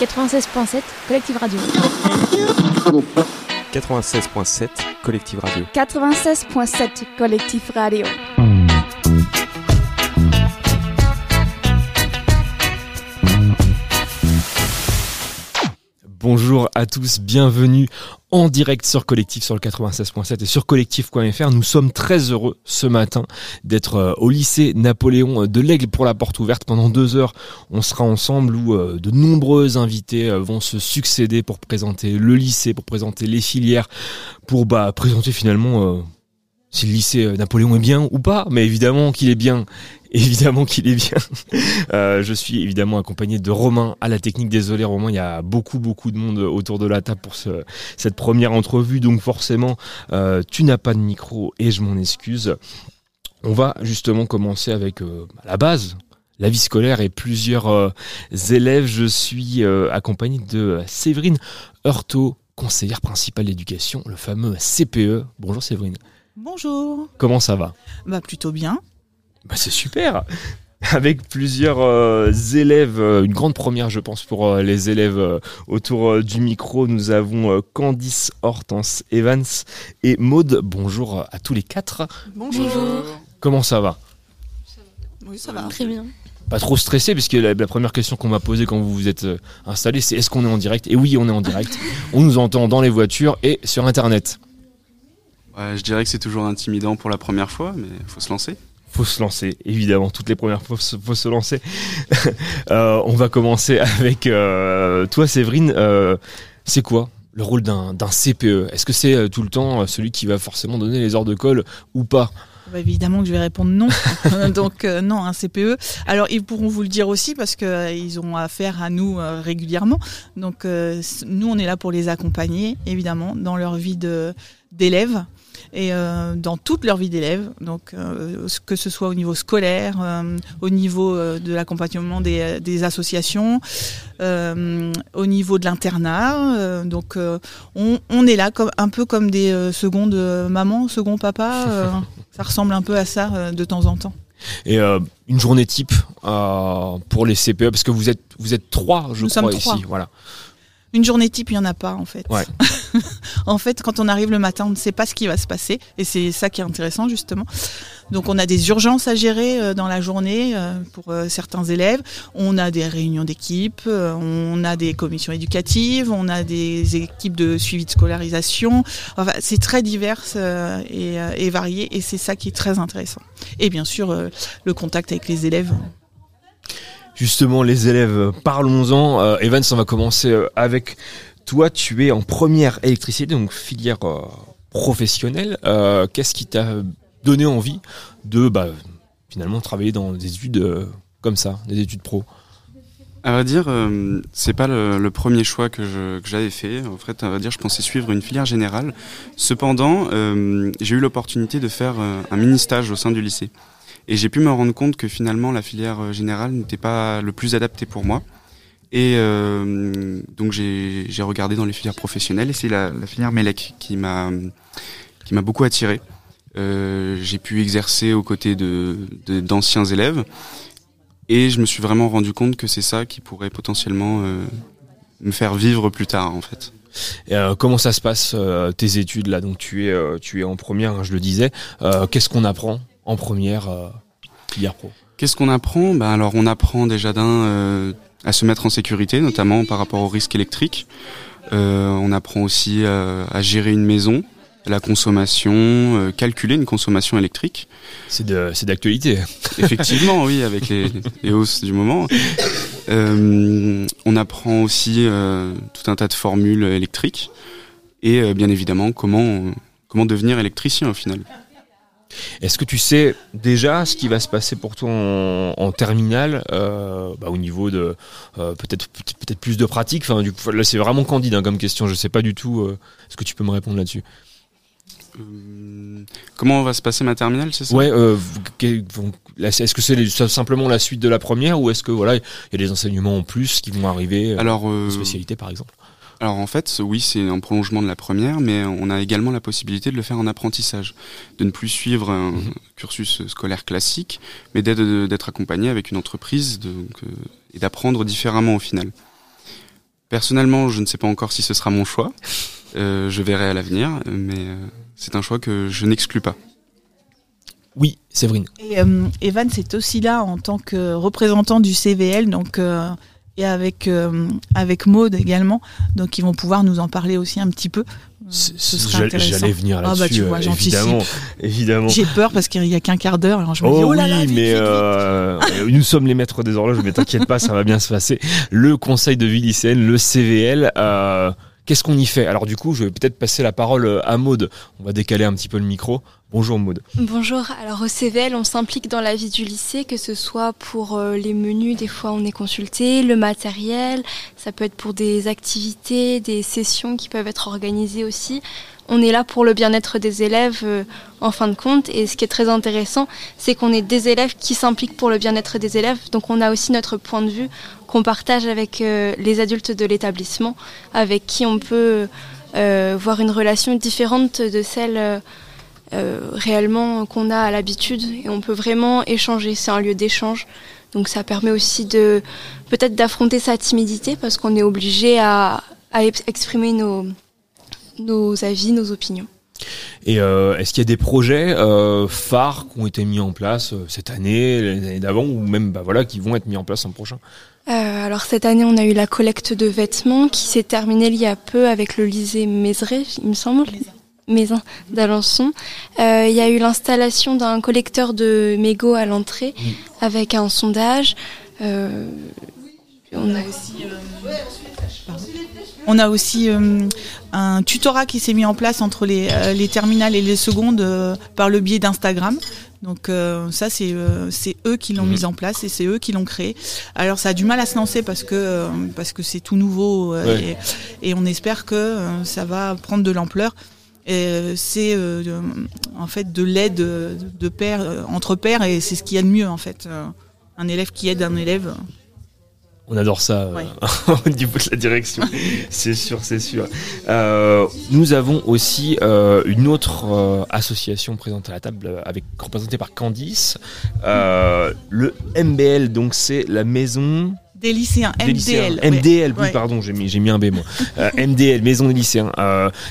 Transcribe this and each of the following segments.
96.7 Collective Radio. 96.7 Collective Radio. 96.7 Collectif Radio. Bonjour à tous, bienvenue en direct sur Collectif sur le 96.7 et sur collectif.fr. Nous sommes très heureux ce matin d'être euh, au lycée Napoléon de l'Aigle pour la porte ouverte. Pendant deux heures, on sera ensemble où euh, de nombreux invités euh, vont se succéder pour présenter le lycée, pour présenter les filières, pour bah, présenter finalement si le lycée Napoléon est bien ou pas, mais évidemment qu'il est bien évidemment qu'il est bien. Euh, je suis évidemment accompagné de Romain à la technique. Désolé Romain, il y a beaucoup beaucoup de monde autour de la table pour ce, cette première entrevue, donc forcément euh, tu n'as pas de micro et je m'en excuse. On va justement commencer avec euh, la base, la vie scolaire et plusieurs euh, élèves. Je suis euh, accompagné de Séverine Heurtaud, conseillère principale d'éducation, le fameux CPE. Bonjour Séverine. Bonjour. Comment ça va Bah plutôt bien. Bah, c'est super avec plusieurs euh, élèves, euh, une grande première je pense pour euh, les élèves euh, autour euh, du micro. Nous avons euh, Candice Hortense Evans et Maude. Bonjour à tous les quatre. Bonjour. Comment ça va Oui, ça va. Très bien. Pas trop stressé puisque la, la première question qu'on m'a posée quand vous vous êtes installé c'est est-ce qu'on est en direct? Et oui on est en direct. on nous entend dans les voitures et sur internet. Ouais, je dirais que c'est toujours intimidant pour la première fois, mais faut se lancer. faut se lancer, évidemment. Toutes les premières fois, faut, faut se lancer. Euh, on va commencer avec euh, toi, Séverine. Euh, c'est quoi le rôle d'un CPE Est-ce que c'est euh, tout le temps euh, celui qui va forcément donner les heures de colle ou pas? Bah, évidemment que je vais répondre non. Donc euh, non, un CPE. Alors ils pourront vous le dire aussi parce que euh, ils ont affaire à nous euh, régulièrement. Donc euh, nous on est là pour les accompagner évidemment dans leur vie de d'élèves et euh, dans toute leur vie d'élèves. Donc euh, que ce soit au niveau scolaire, euh, au niveau de l'accompagnement des, des associations, au niveau de l'internat. Donc on, on est là comme un peu comme des secondes mamans, second papa. ça ressemble un peu à ça de temps en temps. Et euh, une journée type euh, pour les CPE parce que vous êtes vous êtes trois, je Nous crois trois. ici. Voilà. Une journée type, il n'y en a pas en fait. Ouais. en fait, quand on arrive le matin, on ne sait pas ce qui va se passer et c'est ça qui est intéressant justement. Donc on a des urgences à gérer euh, dans la journée euh, pour euh, certains élèves. On a des réunions d'équipe, on a des commissions éducatives, on a des équipes de suivi de scolarisation. Enfin, c'est très divers et, et varié et c'est ça qui est très intéressant. Et bien sûr, le contact avec les élèves. Justement, les élèves, parlons-en. Euh, Evans, on va commencer euh, avec toi. Tu es en première électricité, donc filière euh, professionnelle. Qu'est-ce qui t'a donné envie de bah, finalement travailler dans des études comme ça, des études pro? À vrai dire, c'est pas le, premier choix que j'avais fait. En fait, à vrai dire, je pensais suivre une filière générale. Cependant, j'ai eu l'opportunité de faire un mini stage au sein du lycée. Et j'ai pu me rendre compte que finalement, la filière euh, générale n'était pas le plus adapté pour moi. Et euh, donc j'ai regardé dans les filières professionnelles et c'est la, filière MELEC qui m'a qui m'a beaucoup attiré. Euh, j'ai pu exercer aux côtés de d'anciens élèves et je me suis vraiment rendu compte que c'est ça qui pourrait potentiellement me faire vivre plus tard en fait. Et, Comment ça se passe tes études là? Donc tu es tu es en première, hein, je le disais. Qu'est-ce qu'on apprend? En première euh, filière pro Qu'est-ce qu'on apprend? Ben alors on apprend déjà d'un euh, à se mettre en sécurité, notamment par rapport au risque électrique. Euh, on apprend aussi euh, à gérer une maison, la consommation, euh, calculer une consommation électrique. C'est de c'est d'actualité. Effectivement, oui, avec les, les hausses du moment. Euh, on apprend aussi euh, tout un tas de formules électriques et euh, bien évidemment comment comment devenir électricien au final. Est-ce que tu sais déjà ce qui va se passer pour toi en, en terminale euh, bah, au niveau de euh, peut-être peut-être plus de pratique? Enfin du coup là c'est vraiment candide hein, comme question. Je sais pas du tout euh, est-ce que tu peux me répondre là-dessus. Euh, comment va se passer ma terminale, c'est ça? Ouais euh, est-ce que c'est simplement la suite de la première ou est-ce que voilà il y a des enseignements en plus qui vont arriver euh, Alors, euh, spécialité par exemple? Alors en fait, oui, c'est un prolongement de la première, mais on a également la possibilité de le faire en apprentissage, de ne plus suivre un mhm. cursus scolaire classique, mais d'être accompagné avec une entreprise donc, euh, et d'apprendre différemment au final. Personnellement, je ne sais pas encore si ce sera mon choix. Euh, je verrai à l'avenir, mais euh, c'est un choix que je n'exclus pas. Oui, Séverine. Et euh, Evan, c'est aussi là en tant que représentant du CVL, donc et avec avec Maude également, donc ils vont pouvoir nous en parler aussi un petit peu. J'allais venir là-dessus, ah bah tu vois, évidemment, évidemment. J'ai peur parce qu'il y a qu'un quart d'heure, alors je me oh dis oh là là, oui, mais nous sommes les maîtres des horloges, mais t'inquiète pas, ça va bien se passer. Le Conseil de vie lycéenne, le CVL. Qu'est-ce qu'on y fait? Alors du coup, je vais peut-être passer la parole euh, à Maude. On va décaler un petit peu le micro. Bonjour Maude. Bonjour. Alors au CVL, on s'implique dans la vie du lycée, que ce soit pour euh, les menus, des fois on est consulté, le matériel, ça peut être pour des activités, des sessions qui peuvent être organisées aussi on est là pour le bien-être des élèves euh, en fin de compte. Et ce qui est très intéressant, c'est qu'on est des élèves qui s'impliquent pour le bien-être des élèves. Donc on a aussi notre point de vue qu'on partage avec euh, les adultes de l'établissement, avec qui on peut euh, voir une relation différente de celle réellement qu'on a à l'habitude. Et on peut vraiment échanger. C'est un lieu d'échange. Donc ça permet aussi de peut-être d'affronter sa timidité parce qu'on est obligé à exprimer nos nos avis, nos opinions. Et euh, est-ce qu'il y a des projets euh, phares qui ont été mis en place euh, cette année, l'année d'avant, ou même bah, voilà, qui vont être mis en place l'an prochain? Alors cette année, on a eu la collecte de vêtements qui s'est terminée il y a peu avec le lycée Mézeray, il me semble. Maison d'Alençon. il y a eu l'installation d'un collecteur de mégots à l'entrée avec un sondage. on a aussi on a aussi euh, un tutorat qui s'est mis en place entre les, euh, terminales et les secondes euh, par le biais d'Instagram. Donc ça c'est c'est eux qui l'ont mhm. mis en place et c'est eux qui l'ont créé. Alors ça a du mal à se lancer parce que parce que c'est tout nouveau et, on espère que ça va prendre de l'ampleur. c'est en fait de l'aide de, père entre pairs et c'est ce qu'il y a de mieux en fait. un élève qui aide un élève. On adore ça euh, au niveau de la direction, c'est sûr, c'est sûr. Euh, nous avons aussi euh, une autre association présente à la table, avec représentée par Candice. le MBL, donc c'est la maison des lycéens, MDL. MDL, oui, pardon, j'ai mis, j'ai mis un B moi. MDL, Maison des lycéens.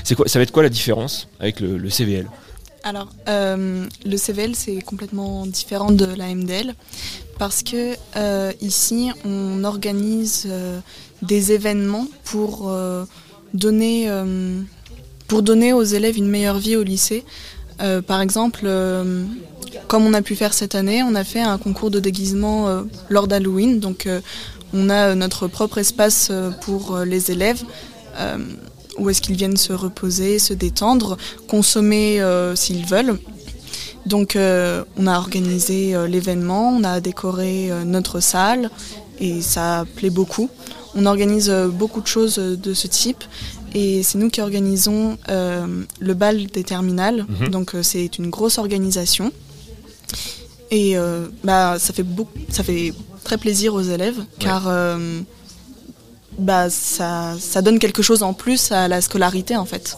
c'est quoi, ça va être quoi la différence avec le, le CVL Alors, le CVL, c'est complètement différent de la MDL parce que euh, ici on organise euh, des événements pour euh, donner pour donner aux élèves une meilleure vie au lycée. par exemple, comme on a pu faire cette année, on a fait un concours de déguisement lors d'Halloween. Donc on a notre propre espace pour les élèves où est-ce qu'ils viennent se reposer, se détendre, consommer s'ils veulent. Donc euh, on a organisé euh, l'événement, on a décoré euh, notre salle et ça plaît beaucoup. On organise beaucoup de choses de ce type et c'est nous qui organisons le bal des terminales. Mhm. Donc c'est une grosse organisation et bah, ça, fait ça fait très plaisir aux élèves car bah, ça, donne quelque chose en plus à la scolarité en fait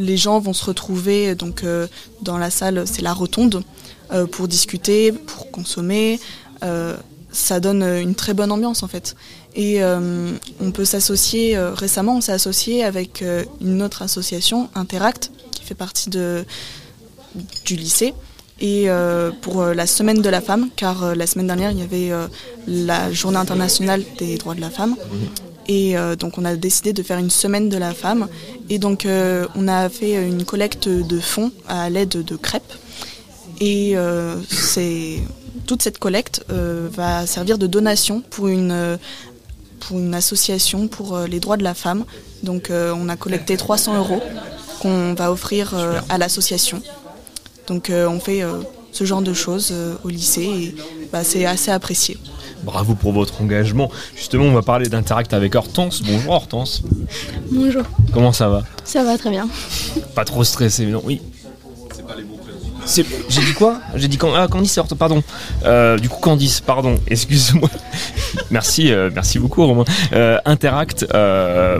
les gens vont se retrouver donc euh, dans la salle, c'est la rotonde, euh, pour discuter, pour consommer. Euh, ça donne une très bonne ambiance en fait. Et on peut s'associer, récemment on s'est associé avec une autre association, Interact, qui fait partie du lycée. Et pour la semaine de la femme, car la semaine dernière il y avait la journée internationale des droits de la femme. Et euh, donc on a décidé de faire une semaine de la femme. Et donc euh, on a fait une collecte de fonds à l'aide de crêpes. Et euh, c'est toute cette collecte va servir de donation pour une, pour une association pour les droits de la femme. Donc on a collecté 300 euros qu'on va offrir à l'association. Donc on fait ce genre de choses au lycée et bah, c'est assez apprécié. Bravo pour votre engagement. Justement, on va parler d'Interact avec Hortense. Bonjour Hortense. Bonjour. Comment ça va? Ça va très bien. Pas trop stressé, non Oui. J'ai dit quoi? J'ai dit quand, ah, Candice, pardon. Euh, du coup, Candice, pardon, excuse-moi. merci, euh, merci beaucoup, Romain. Euh, Interact,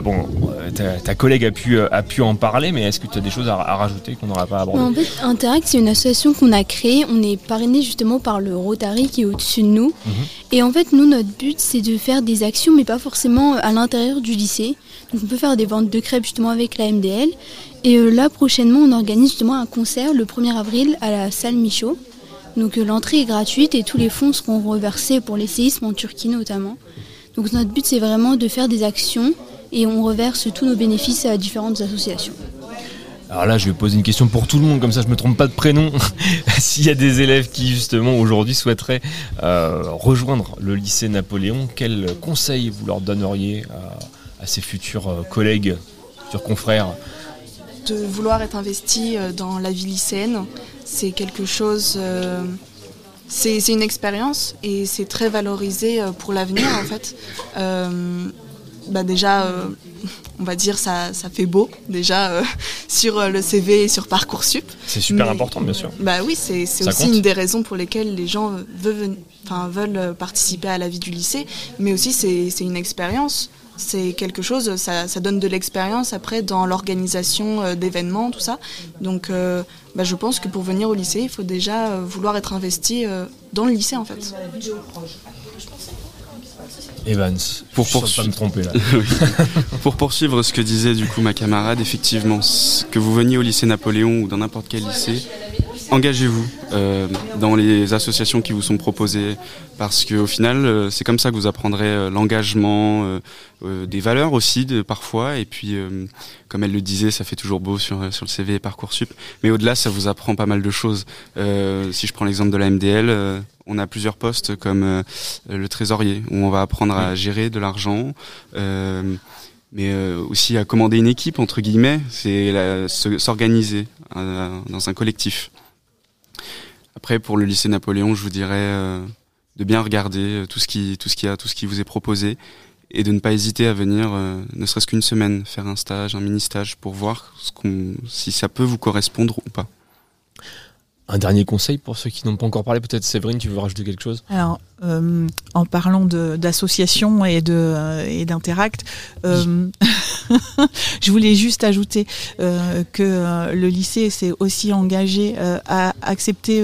bon, ta, ta collègue a pu, a pu en parler, mais est-ce que tu as des choses à, à rajouter qu'on n'aura pas abordées En fait, Interact, c'est une association qu'on a créée. On est parrainé justement par le Rotary qui est au-dessus de nous. Mhm. Et en fait, nous, notre but, c'est de faire des actions, mais pas forcément à l'intérieur du lycée. On peut faire des ventes de crêpes justement avec la MDL. Et euh, là, prochainement, on organise justement un concert le 1er avril à la salle Michaud. Donc, euh, l'entrée est gratuite et tous les fonds seront reversés pour les séismes en Turquie notamment. Donc, notre but, c'est vraiment de faire des actions et on reverse tous nos bénéfices à différentes associations. Alors là, je vais poser une question pour tout le monde, comme ça je me trompe pas de prénom. S'il y a des élèves qui justement aujourd'hui souhaiteraient euh, rejoindre le lycée Napoléon, quel conseil vous leur donneriez à ces futurs euh, collègues, futurs confrères de vouloir être investi euh, dans la vie lycéenne, c'est quelque chose. euh, c'est une expérience et c'est très valorisé pour l'avenir en fait. Euh, bah déjà, euh, on va dire ça, ça fait beau déjà euh, sur le CV et sur parcoursup. C'est super Mais- important, bien sûr. Bah oui, c'est aussi compte. une des raisons pour lesquelles les gens veulent, participer à la vie du lycée, mais aussi c'est une expérience. C'est quelque chose, ça, ça donne de l'expérience après dans l'organisation euh, d'événements, tout ça. Donc euh, bah, je pense que pour venir au lycée, il faut déjà euh, vouloir être investi euh, dans le lycée en fait. Evans, Pour poursuivre- me tromper là. Pour poursuivre ce que disait du coup ma camarade, effectivement, que vous veniez au lycée Napoléon ou dans n'importe quel lycée, engagez-vous euh, dans les associations qui vous sont proposées, parce qu'au final, euh, c'est comme ça que vous apprendrez euh, l'engagement, euh, euh, des valeurs aussi de, parfois, et puis, euh, comme elle le disait, ça fait toujours beau sur, sur le CV et Parcoursup, mais au-delà, ça vous apprend pas mal de choses. Euh, si je prends l'exemple de la MDL, euh, on a plusieurs postes comme euh, le trésorier, où on va apprendre à gérer de l'argent. euh, mais euh, aussi à commander une équipe entre guillemets, c'est s'organiser dans un collectif. Après, pour le lycée Napoléon, je vous dirais euh, de bien regarder euh, tout ce qui tout ce qui a tout ce qui vous est proposé et de ne pas hésiter à venir, euh, ne serait-ce qu'une semaine, faire un stage, un mini stage pour voir ce qu'on, si ça peut vous correspondre ou pas. Un dernier conseil pour ceux qui n'ont pas encore parlé, peut-être Séverine, tu veux rajouter quelque chose? Alors, euh, en parlant d'associations et de euh, et d'interact, euh, je voulais juste ajouter que le lycée s'est aussi engagé à accepter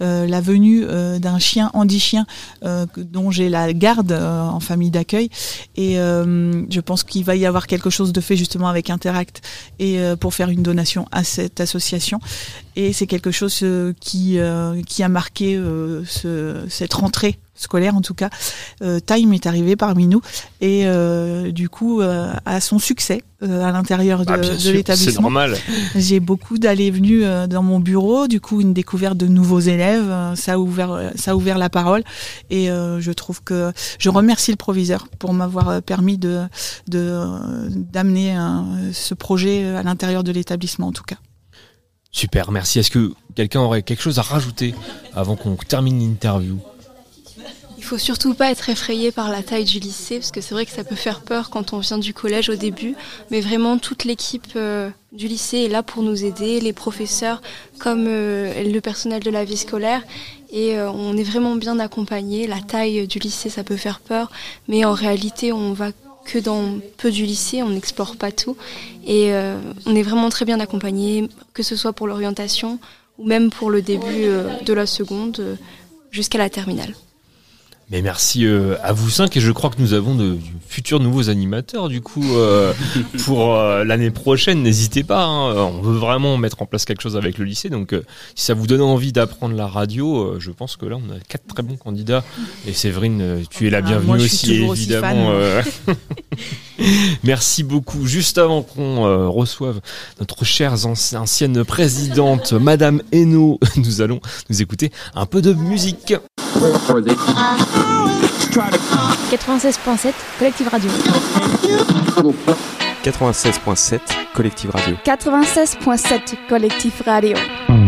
la venue d'un chien handi-chien dont j'ai la garde en famille d'accueil. Et je pense qu'il va y avoir quelque chose de fait justement avec Interact et pour faire une donation à cette association. Et c'est quelque chose qui qui a marqué ce- cette rentrée scolaire en tout cas. Euh, Time est arrivé parmi nous et euh, du coup euh, a son succès euh, à l'intérieur de, Bah, de sûr, C'est l'établissement. normal. J'ai beaucoup d'allées et venues dans mon bureau, du coup une découverte de nouveaux élèves, ça a ouvert, ça a ouvert la parole et je trouve que je remercie le proviseur pour m'avoir permis de d'amener ce projet à l'intérieur de l'établissement en tout cas. Super, merci. Est-ce que quelqu'un aurait quelque chose à rajouter avant qu'on termine l'interview? Il faut surtout pas être effrayé par la taille du lycée, parce que c'est vrai que ça peut faire peur quand on vient du collège au début, mais vraiment toute l'équipe euh, du lycée est là pour nous aider, les professeurs comme euh, le personnel de la vie scolaire, et euh, on est vraiment bien accompagné. La taille du lycée, ça peut faire peur, mais en réalité, on va que dans peu du lycée, on n'explore pas tout, et on est vraiment très bien accompagné, que ce soit pour l'orientation ou même pour le début de la seconde jusqu'à la terminale. Mais merci euh, à vous cinq et je crois que nous avons de, de futurs nouveaux animateurs du coup euh, pour euh, l'année prochaine. N'hésitez pas, hein, on veut vraiment mettre en place quelque chose avec le lycée. Donc euh, si ça vous donne envie d'apprendre la radio, euh, je pense que là on a quatre très bons candidats. Et Séverine, tu es la Ah, bienvenue moi, aussi évidemment. fan. euh. Merci beaucoup. Juste avant qu'on euh, reçoive notre chère anci- ancienne présidente, Madame Hainaut, nous allons nous écouter un peu de musique. 96.7 Collective Radio. 96.7 Collective Radio. 96.7 Collectif Radio.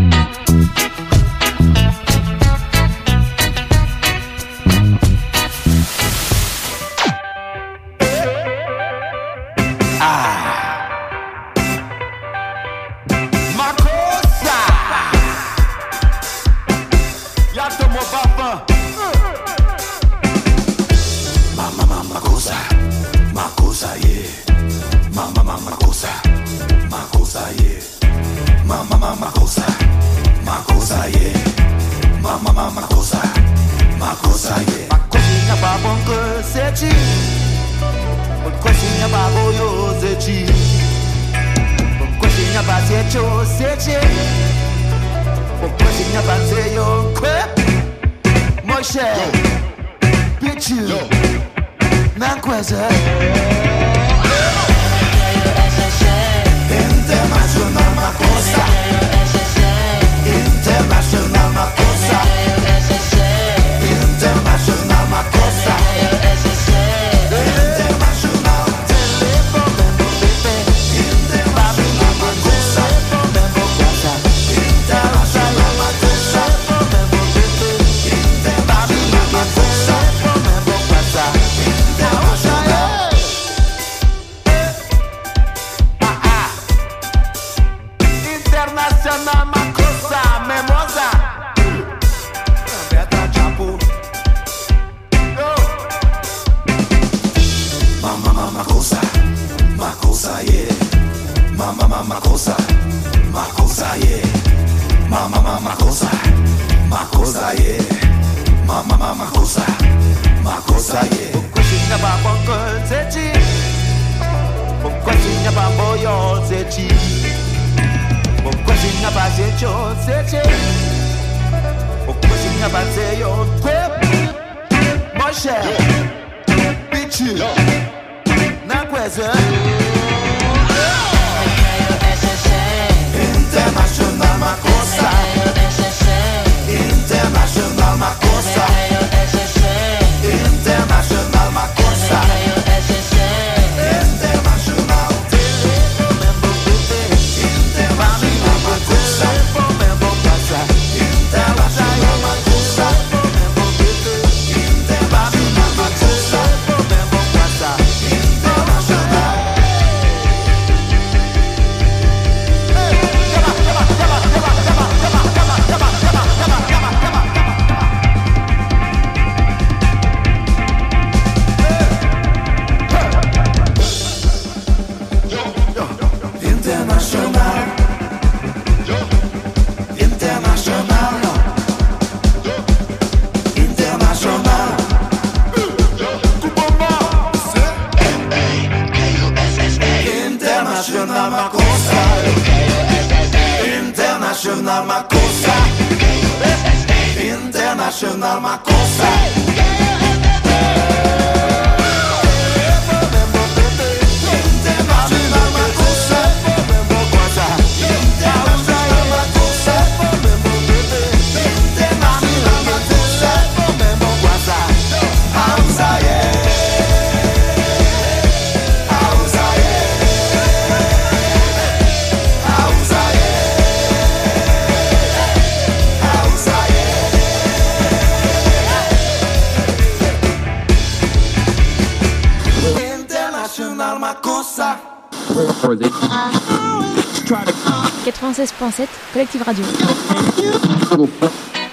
96.7 Collectif Radio.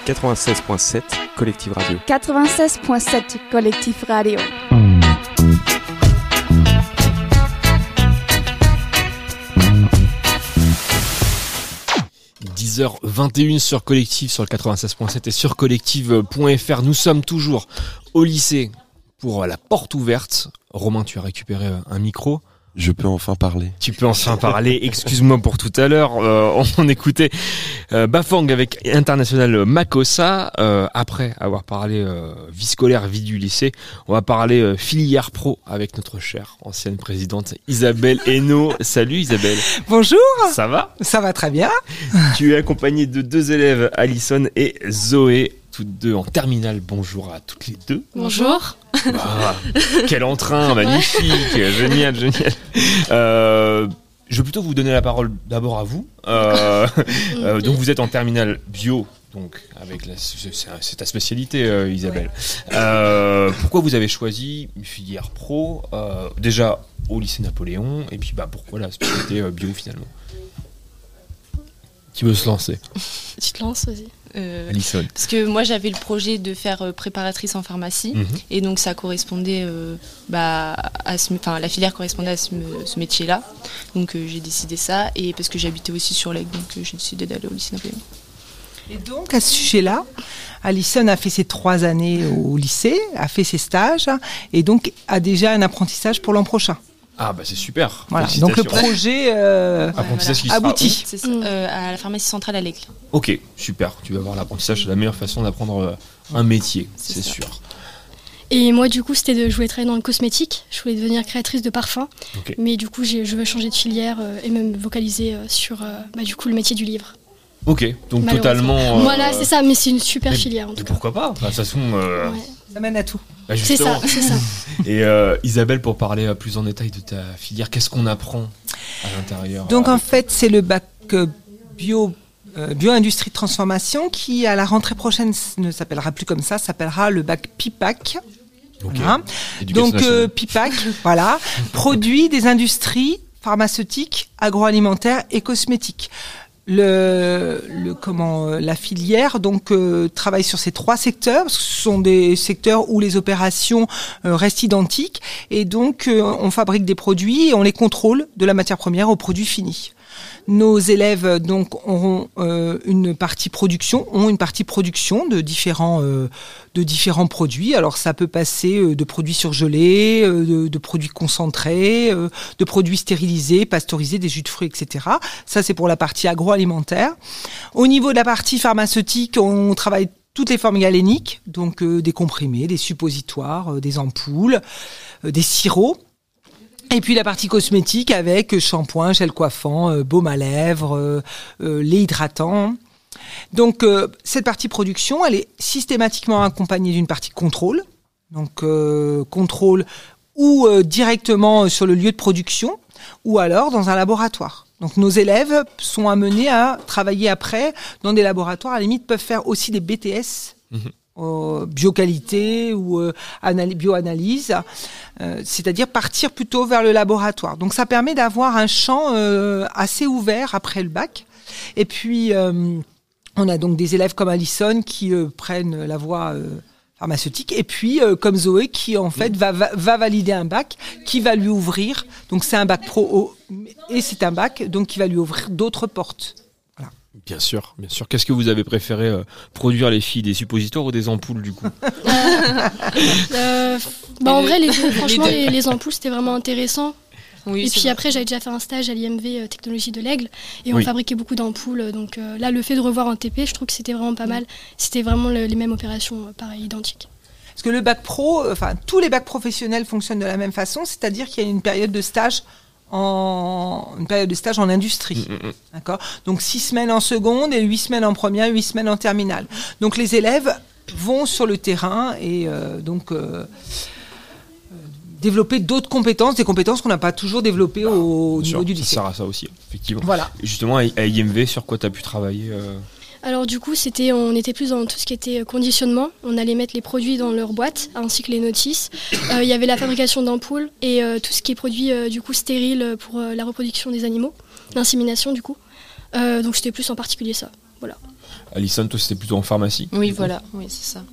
96.7 Collective Radio. 96.7 Collectif Radio. 10h21 sur Collective, sur le 96.7 et sur collective.fr. Nous sommes toujours au lycée pour la porte ouverte. Romain, tu as récupéré un micro. Je peux enfin parler. Tu peux enfin parler. Excuse-moi pour tout à l'heure. Euh, on écoutait euh, Bafang avec International Makossa. Euh, après avoir parlé euh, vie scolaire, vie du lycée, on va parler euh, filière pro avec notre chère ancienne présidente Isabelle Hainaut. Salut Isabelle. Bonjour. Ça va? Ça va très bien. Tu es accompagnée de deux élèves, Alison et Zoé. Toutes deux en terminale. Bonjour à toutes les deux. Bonjour. Ah, quel entrain, magnifique, génial, génial. Euh, je vais plutôt vous donner la parole d'abord à vous. Euh, euh, donc vous êtes en terminale bio, donc avec la, c'est, ta spécialité, euh, Isabelle. Euh, pourquoi vous avez choisi une filière pro euh, déjà au lycée Napoléon et puis bah pourquoi la spécialité euh, bio finalement? Qui veut se lancer? Tu te lances, vas-y. Euh, Alison. parce que moi j'avais le projet de faire euh, préparatrice en pharmacie Mhm. et donc ça correspondait euh, bah, à ce, enfin la filière correspondait à ce, métier-là donc euh, j'ai décidé ça et parce que j'habitais aussi sur l'Aigle donc euh, j'ai décidé d'aller au lycée Napoléon. Et donc, à ce sujet-là, Alison a fait ses trois années au lycée, a fait ses stages, et donc a déjà un apprentissage pour l'an prochain. Ah bah c'est super. Voilà. Donc le projet euh, Apprentissage qui sera- abouti. C'est ça, Mm. euh, à la pharmacie centrale à l'Aigle. Ok, super. Tu vas voir l'apprentissage, c'est la meilleure façon d'apprendre euh, un métier, C'est sûr. Et moi, du coup, c'était de, je voulais travailler dans le cosmétique. Je voulais devenir créatrice de parfums. Mais du coup, j'ai- je veux changer de filière euh, et me vocaliser euh, sur euh, bah, du coup, le métier du livre. Ok, donc totalement. euh, Voilà, c'est ça. Mais c'est une super mais- filière en tout cas. pourquoi pas? Enfin, De toute façon, euh, Ouais. Ça mène à tout. bah, C'est ça, ça. Et euh, Isabelle, pour parler euh, plus en détail de ta filière, qu'est-ce qu'on apprend à l'intérieur Donc euh, en fait, c'est le bac bio. euh, Bio-industrie de transformation qui à la rentrée prochaine ne s'appellera plus comme ça, s'appellera le bac PIPAC. Éducation Donc euh, PIPAC, voilà, produit des industries pharmaceutiques, agroalimentaires et cosmétiques. Le, comment euh, la filière donc euh, travaille sur ces trois secteurs ce sont des secteurs où les opérations euh, restent identiques et donc euh, on fabrique des produits et on les contrôle de la matière première au produit fini. Nos élèves euh, donc auront euh, une partie production, ont une partie production de différents euh, de différents produits. Alors ça peut passer euh, de produits surgelés, euh, de, de produits concentrés, de produits stérilisés, pasteurisés, des jus de fruits, etc. Ça c'est pour la partie agroalimentaire. Au niveau de la partie pharmaceutique, on travaille toutes les formes galéniques, donc euh, des comprimés, des suppositoires, euh, des ampoules, euh, des sirops. Et puis la partie cosmétique avec shampoing, gel coiffant, euh, baume à lèvres, euh, euh, lait hydratant. Donc euh, cette partie production, elle est systématiquement accompagnée d'une partie contrôle. Donc euh, contrôle ou euh, directement sur le lieu de production ou alors dans un laboratoire. Donc nos élèves sont amenés à travailler après dans des laboratoires, à la limite peuvent faire aussi des BTS. Mhm. Euh, bioqualité ou euh, anal- bioanalyse, euh, c'est-à-dire partir plutôt vers le laboratoire. Donc ça permet d'avoir un champ euh, assez ouvert après le bac. Et puis euh, on a donc des élèves comme Alison qui prennent la voie pharmaceutique et puis comme Zoé qui en fait va, va, va valider un bac qui va lui ouvrir. Donc c'est un bac pro et c'est un bac donc qui va lui ouvrir d'autres portes. Bien sûr, bien sûr. Qu'est-ce que vous avez préféré euh, produire les filles, des suppositoires ou des ampoules du coup? Euh, bah, en vrai, les franchement, les, les ampoules, c'était vraiment intéressant. Oui, et puis vrai. après, j'avais déjà fait un stage à l'IMV euh, Technologie de l'Aigle et on Oui. fabriquait beaucoup d'ampoules. Donc euh, là, le fait de revoir un TP, je trouve que c'était vraiment pas mal. C'était vraiment le- les mêmes opérations, euh, pareil, identiques. Parce que le bac pro, enfin tous les bacs professionnels fonctionnent de la même façon, c'est-à-dire qu'il y a une période de stage en une période de stage en industrie. Mm, mm, mm. D'accord? Donc six semaines en seconde et huit semaines en première, huit semaines en terminale. Donc les élèves vont sur le terrain et euh, donc euh, euh, développer d'autres compétences, des compétences qu'on n'a pas toujours développées au Bien sûr, niveau du ça lycée. sert à ça aussi, effectivement. Voilà. Et justement, à à IMV, sur quoi tu as pu travailler euh, Alors du coup, c'était, on était plus dans tout ce qui était euh, conditionnement. On allait mettre les produits dans leur boîte, ainsi que les notices. Euh, Il y avait la fabrication d'ampoules et euh, tout ce qui est produit euh, du coup stérile pour euh, la reproduction des animaux, l'insémination du coup. Euh, donc c'était plus en particulier ça. Voilà. Alison, toi, c'était plutôt en pharmacie Oui, voilà, oui, c'est ça.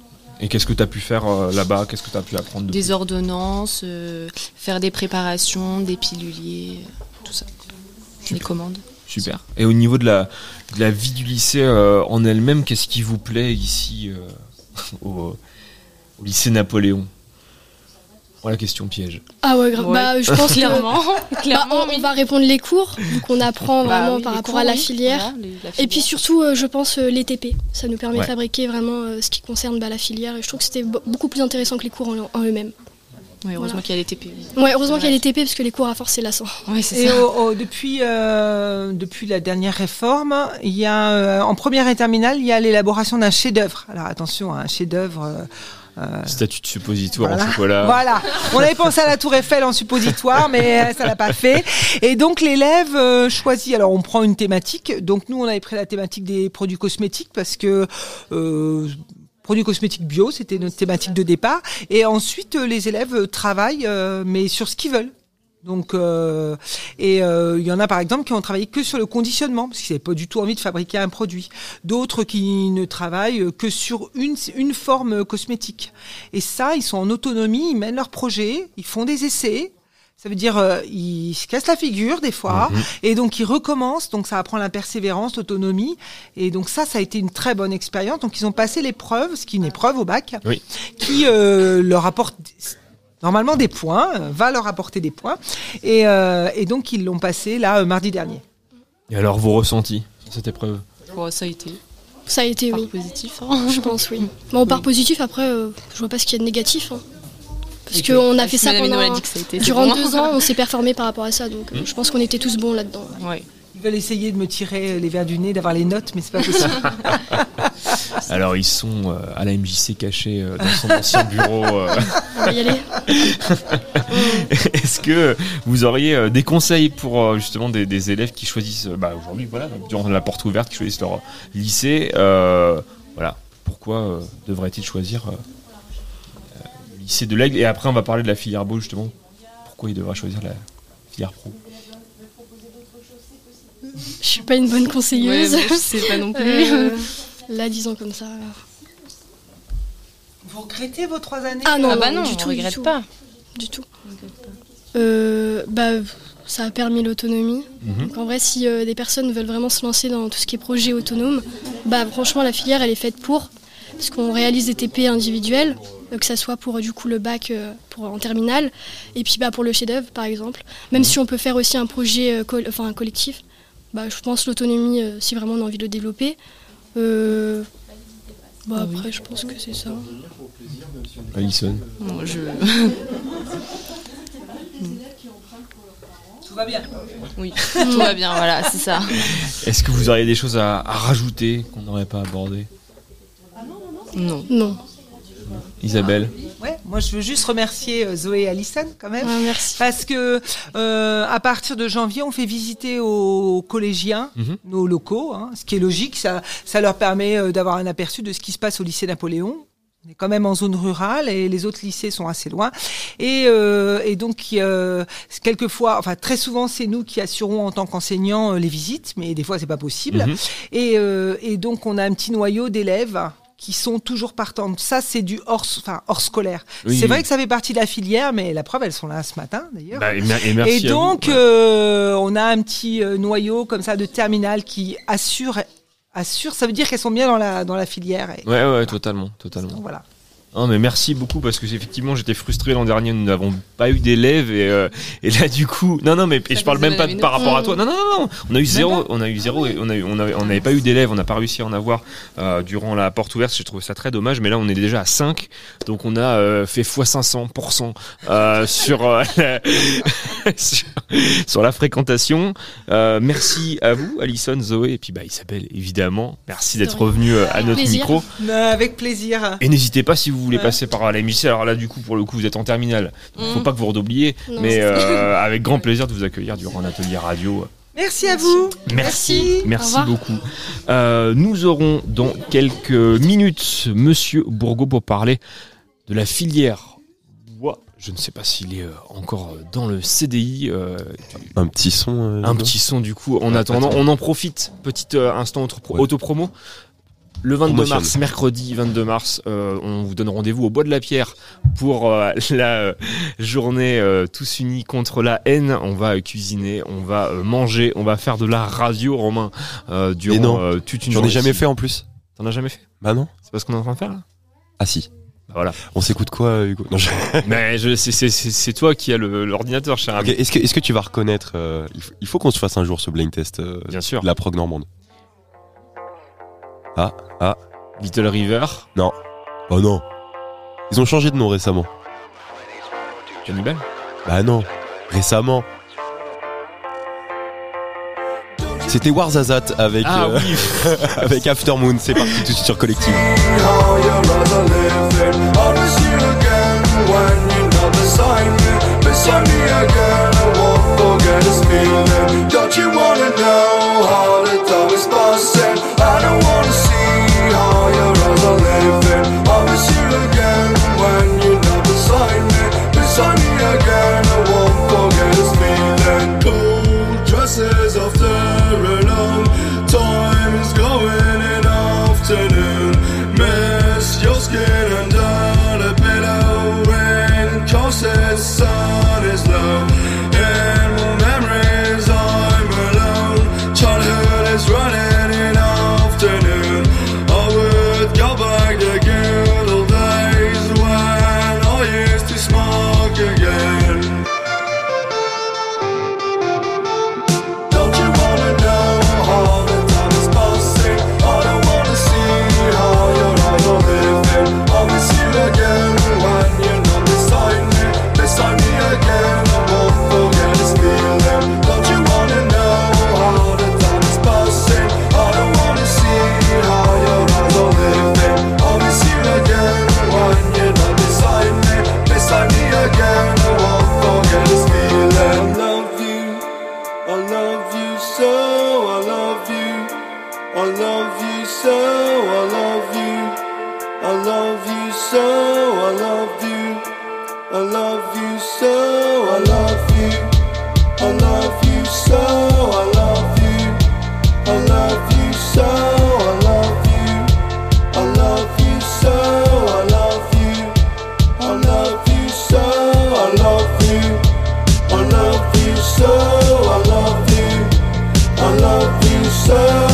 Et qu'est-ce que tu as pu faire euh, là-bas? Qu'est-ce que tu as pu apprendre de Des ordonnances, euh, faire des préparations, des piluliers, tout ça. Des commandes. Super. Et au niveau de la, de la vie du lycée euh, en elle-même, qu'est-ce qui vous plaît ici euh, au, au lycée Napoléon? Voilà la question piège. Ah ouais, grave. Ouais. Bah, je pense que Clairement, bah, clairement, on, oui. on va répondre les cours, vu qu'on apprend Bah vraiment oui, par rapport cours, à la oui, filière. voilà, les- la Et puis surtout, euh, je pense, euh, les TP. Ça nous permet Ouais. de fabriquer vraiment euh, ce qui concerne bah, la filière. Et je trouve que c'était be- beaucoup plus intéressant que les cours en, en eux-mêmes. Oui, heureusement Voilà. qu'il y a les TP. oui. Ouais, heureusement qu'il y a les TP, parce que les cours à force, c'est lassant. Ouais, c'est Et ça. au- au- depuis, euh, depuis la dernière réforme, il y a euh, en première et terminale, il y a l'élaboration d'un chef-d'œuvre. Alors attention, un chef-d'œuvre. euh, euh, Statut de suppositoire Voilà. en chocolat. Voilà. On avait pensé à la Tour Eiffel en suppositoire, mais euh, ça l'a pas fait. Et donc l'élève euh, choisit. Alors on prend une thématique. Donc nous on avait pris la thématique des produits cosmétiques parce que euh, produits cosmétiques bio, c'était notre thématique de départ. Et ensuite euh, les élèves euh, travaillent, euh, mais sur ce qu'ils veulent. Donc, euh, et euh, il y en a par exemple qui ont travaillé que sur le conditionnement, parce qu'ils n'avaient pas du tout envie de fabriquer un produit. D'autres qui ne travaillent que sur une, une forme cosmétique. Et ça, ils sont en autonomie, ils mènent leur projet, ils font des essais. Ça veut dire euh, ils se cassent la figure des fois, Mhm. et donc ils recommencent. Donc ça apprend la persévérance, l'autonomie. Et donc ça, ça a été une très bonne expérience. Donc ils ont passé l'épreuve, ce qui est une épreuve au bac, Oui. qui euh, leur apporte normalement des points, euh, va leur apporter des points. Et, euh, et donc ils l'ont passé là euh, mardi dernier. Et alors, vos ressentis sur cette épreuve? Ça a été Ça a été, par oui. positif. hein. Je pense, oui. Bon, par positif, après, euh, je vois pas ce qu'il y a de négatif. hein. Parce qu'on a fait ça Hénaud a pendant. dit que ça a été Durant bon. deux ans, on s'est performé par rapport à ça, donc euh, je pense qu'on était tous bons là-dedans. Ouais. Ils veulent essayer de me tirer les verres du nez, d'avoir les notes, mais c'est pas possible. Alors, ils sont euh, à la MJC cachés euh, dans son ancien bureau. euh. On va y aller. Est-ce que vous auriez euh, des conseils pour euh, justement des, des élèves qui choisissent, euh, bah, aujourd'hui, voilà, durant la porte ouverte, qui choisissent leur lycée euh, Voilà, pourquoi euh, devraient-ils choisir lycée de l'Aigle Et après, on va parler de la filière beau, justement. Pourquoi ils devraient choisir la filière pro? Je suis pas une bonne conseilleuse. Ouais, je sais pas non plus. Euh, là, disons comme ça. Vous regrettez vos trois années? Ah non, ah bah non, du on tout, du regrette tout. pas. Du tout. Euh, bah, ça a permis l'autonomie. Mhm. Donc en vrai, si euh, des personnes veulent vraiment se lancer dans tout ce qui est projet autonome, bah franchement, la filière, elle est faite pour. Parce qu'on réalise des TP individuels, que ça soit pour du coup le bac euh, pour, en terminale, et puis bah, pour le chef-d'œuvre par exemple. Même si on peut faire aussi un projet euh, col- enfin, un collectif, bah, je pense l'autonomie, euh, si vraiment on a envie de le développer. Euh, bah, après, je pense que c'est ça. Alison Non, je... Tout va bien. Oui, tout va bien, voilà, c'est ça. Est-ce que vous auriez des choses à, à rajouter qu'on n'aurait pas abordées? Non. Non. Isabelle Ouais, moi je veux juste remercier euh, Zoé et Alison quand même. Ouais, merci. Parce que euh, à partir de janvier, on fait visiter aux collégiens Mhm. nos locaux, hein, ce qui est logique. Ça, ça leur permet euh, d'avoir un aperçu de ce qui se passe au lycée Napoléon. On est quand même en zone rurale et les autres lycées sont assez loin. Et, euh, et donc, euh, quelquefois, enfin très souvent, c'est nous qui assurons en tant qu'enseignants les visites, mais des fois, c'est pas possible. Mhm. Et, euh, et donc, on a un petit noyau d'élèves qui sont toujours partants. Ça, c'est du hors, enfin, hors scolaire. Oui, c'est oui. vrai que ça fait partie de la filière, mais la preuve, elles sont là ce matin, d'ailleurs. Bah, et, et Et donc, euh, on a un petit euh, noyau comme ça de terminal qui assure, assure. Ça veut dire qu'elles sont bien dans la dans la filière. Et, Ouais, ouais, totalement, totalement. donc, voilà. Non, mais merci beaucoup parce que effectivement j'étais frustré l'an dernier, nous n'avons pas eu d'élèves et, euh, et là du coup, non non mais et je parle même pas de- par rapport à toi, non non non, non. on a eu zéro, on a eu zéro, et on a eu- on avait, on n'avait pas eu d'élèves, on n'a pas réussi à en avoir euh, durant la porte ouverte, j'ai trouvé ça très dommage, mais là on est déjà à 5 donc on a euh, fait x 500% euh, sur, euh, la, sur sur la fréquentation. Euh, merci à vous, Alison, Zoé et puis bah Isabelle évidemment, merci d'être revenu à notre Plaisir. micro. Avec plaisir. Et n'hésitez pas si vous voulez Ouais. passer par la MJC. Alors là, du coup, pour le coup, vous êtes en terminale. Donc, faut Mm. pas que vous redoubliez. Non, mais euh, avec grand plaisir de vous accueillir durant un atelier radio. Merci à vous. Merci, merci beaucoup. Euh, nous aurons dans quelques minutes Monsieur Bourgo pour parler de la filière bois. Je ne sais pas s'il est euh, encore dans le CDI. euh, Un petit son. euh, un petit son du coup. En attendant, attends. on en profite. Petit euh, instant auto- Ouais. Le 22 Promotion. mars, mercredi 22 mars, euh, on vous donne rendez-vous au Bois de la Pierre pour euh, la euh, journée tous unis contre la haine. On va cuisiner, on va manger, on va faire de la radio, Romain, durant non. toute une J'en ai journée. jamais fait en plus. T'en as jamais fait? Bah non. C'est pas ce qu'on est en train de faire là? Ah si. Bah Voilà. On s'écoute quoi, Hugo? Non, je- Mais je- c'est- toi qui as l'ordinateur, cher Ok, ami. Est-ce que, tu vas reconnaître euh, Il faut, qu'on se fasse un jour ce blind test euh, Bien sûr. de la prog normande. Ah, ah. Little River, Oh non. Ils ont changé de nom récemment. Cannibal. Bah non. Récemment. C'était Warzazat avec, Ah euh, oui. avec Aftermoon. C'est parti tout de suite sur Collective. Beside me again I won't forget this feeling Don't you wanna know how So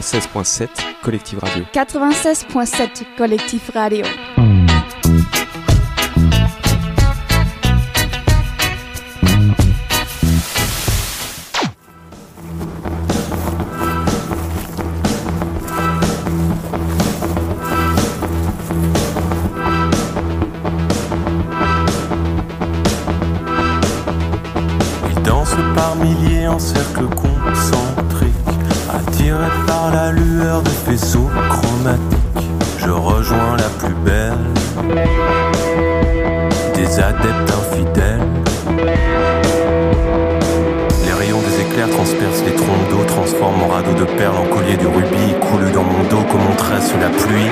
96.7 Collectif Radio. 96.7 Collectif Radio. Ils dansent par milliers en cercle con lueur de faisceaux chromatiques, je rejoins la plus belle des adeptes infidèles. Les rayons des éclairs transpercent les troncs d'eau, transforment mon radeau de perles en collier de rubis, coulent dans mon dos comme on trace la pluie.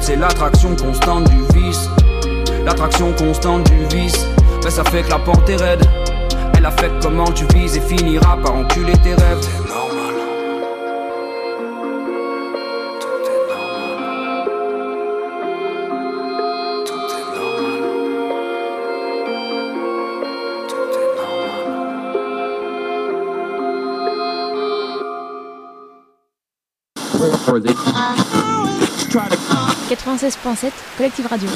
C'est l'attraction constante du vice. L'attraction constante du vice, ben ça fait que la pente est raide. Elle affecte comment tu vises et finira par enculer tes rêves. 96.7 Collective Radio.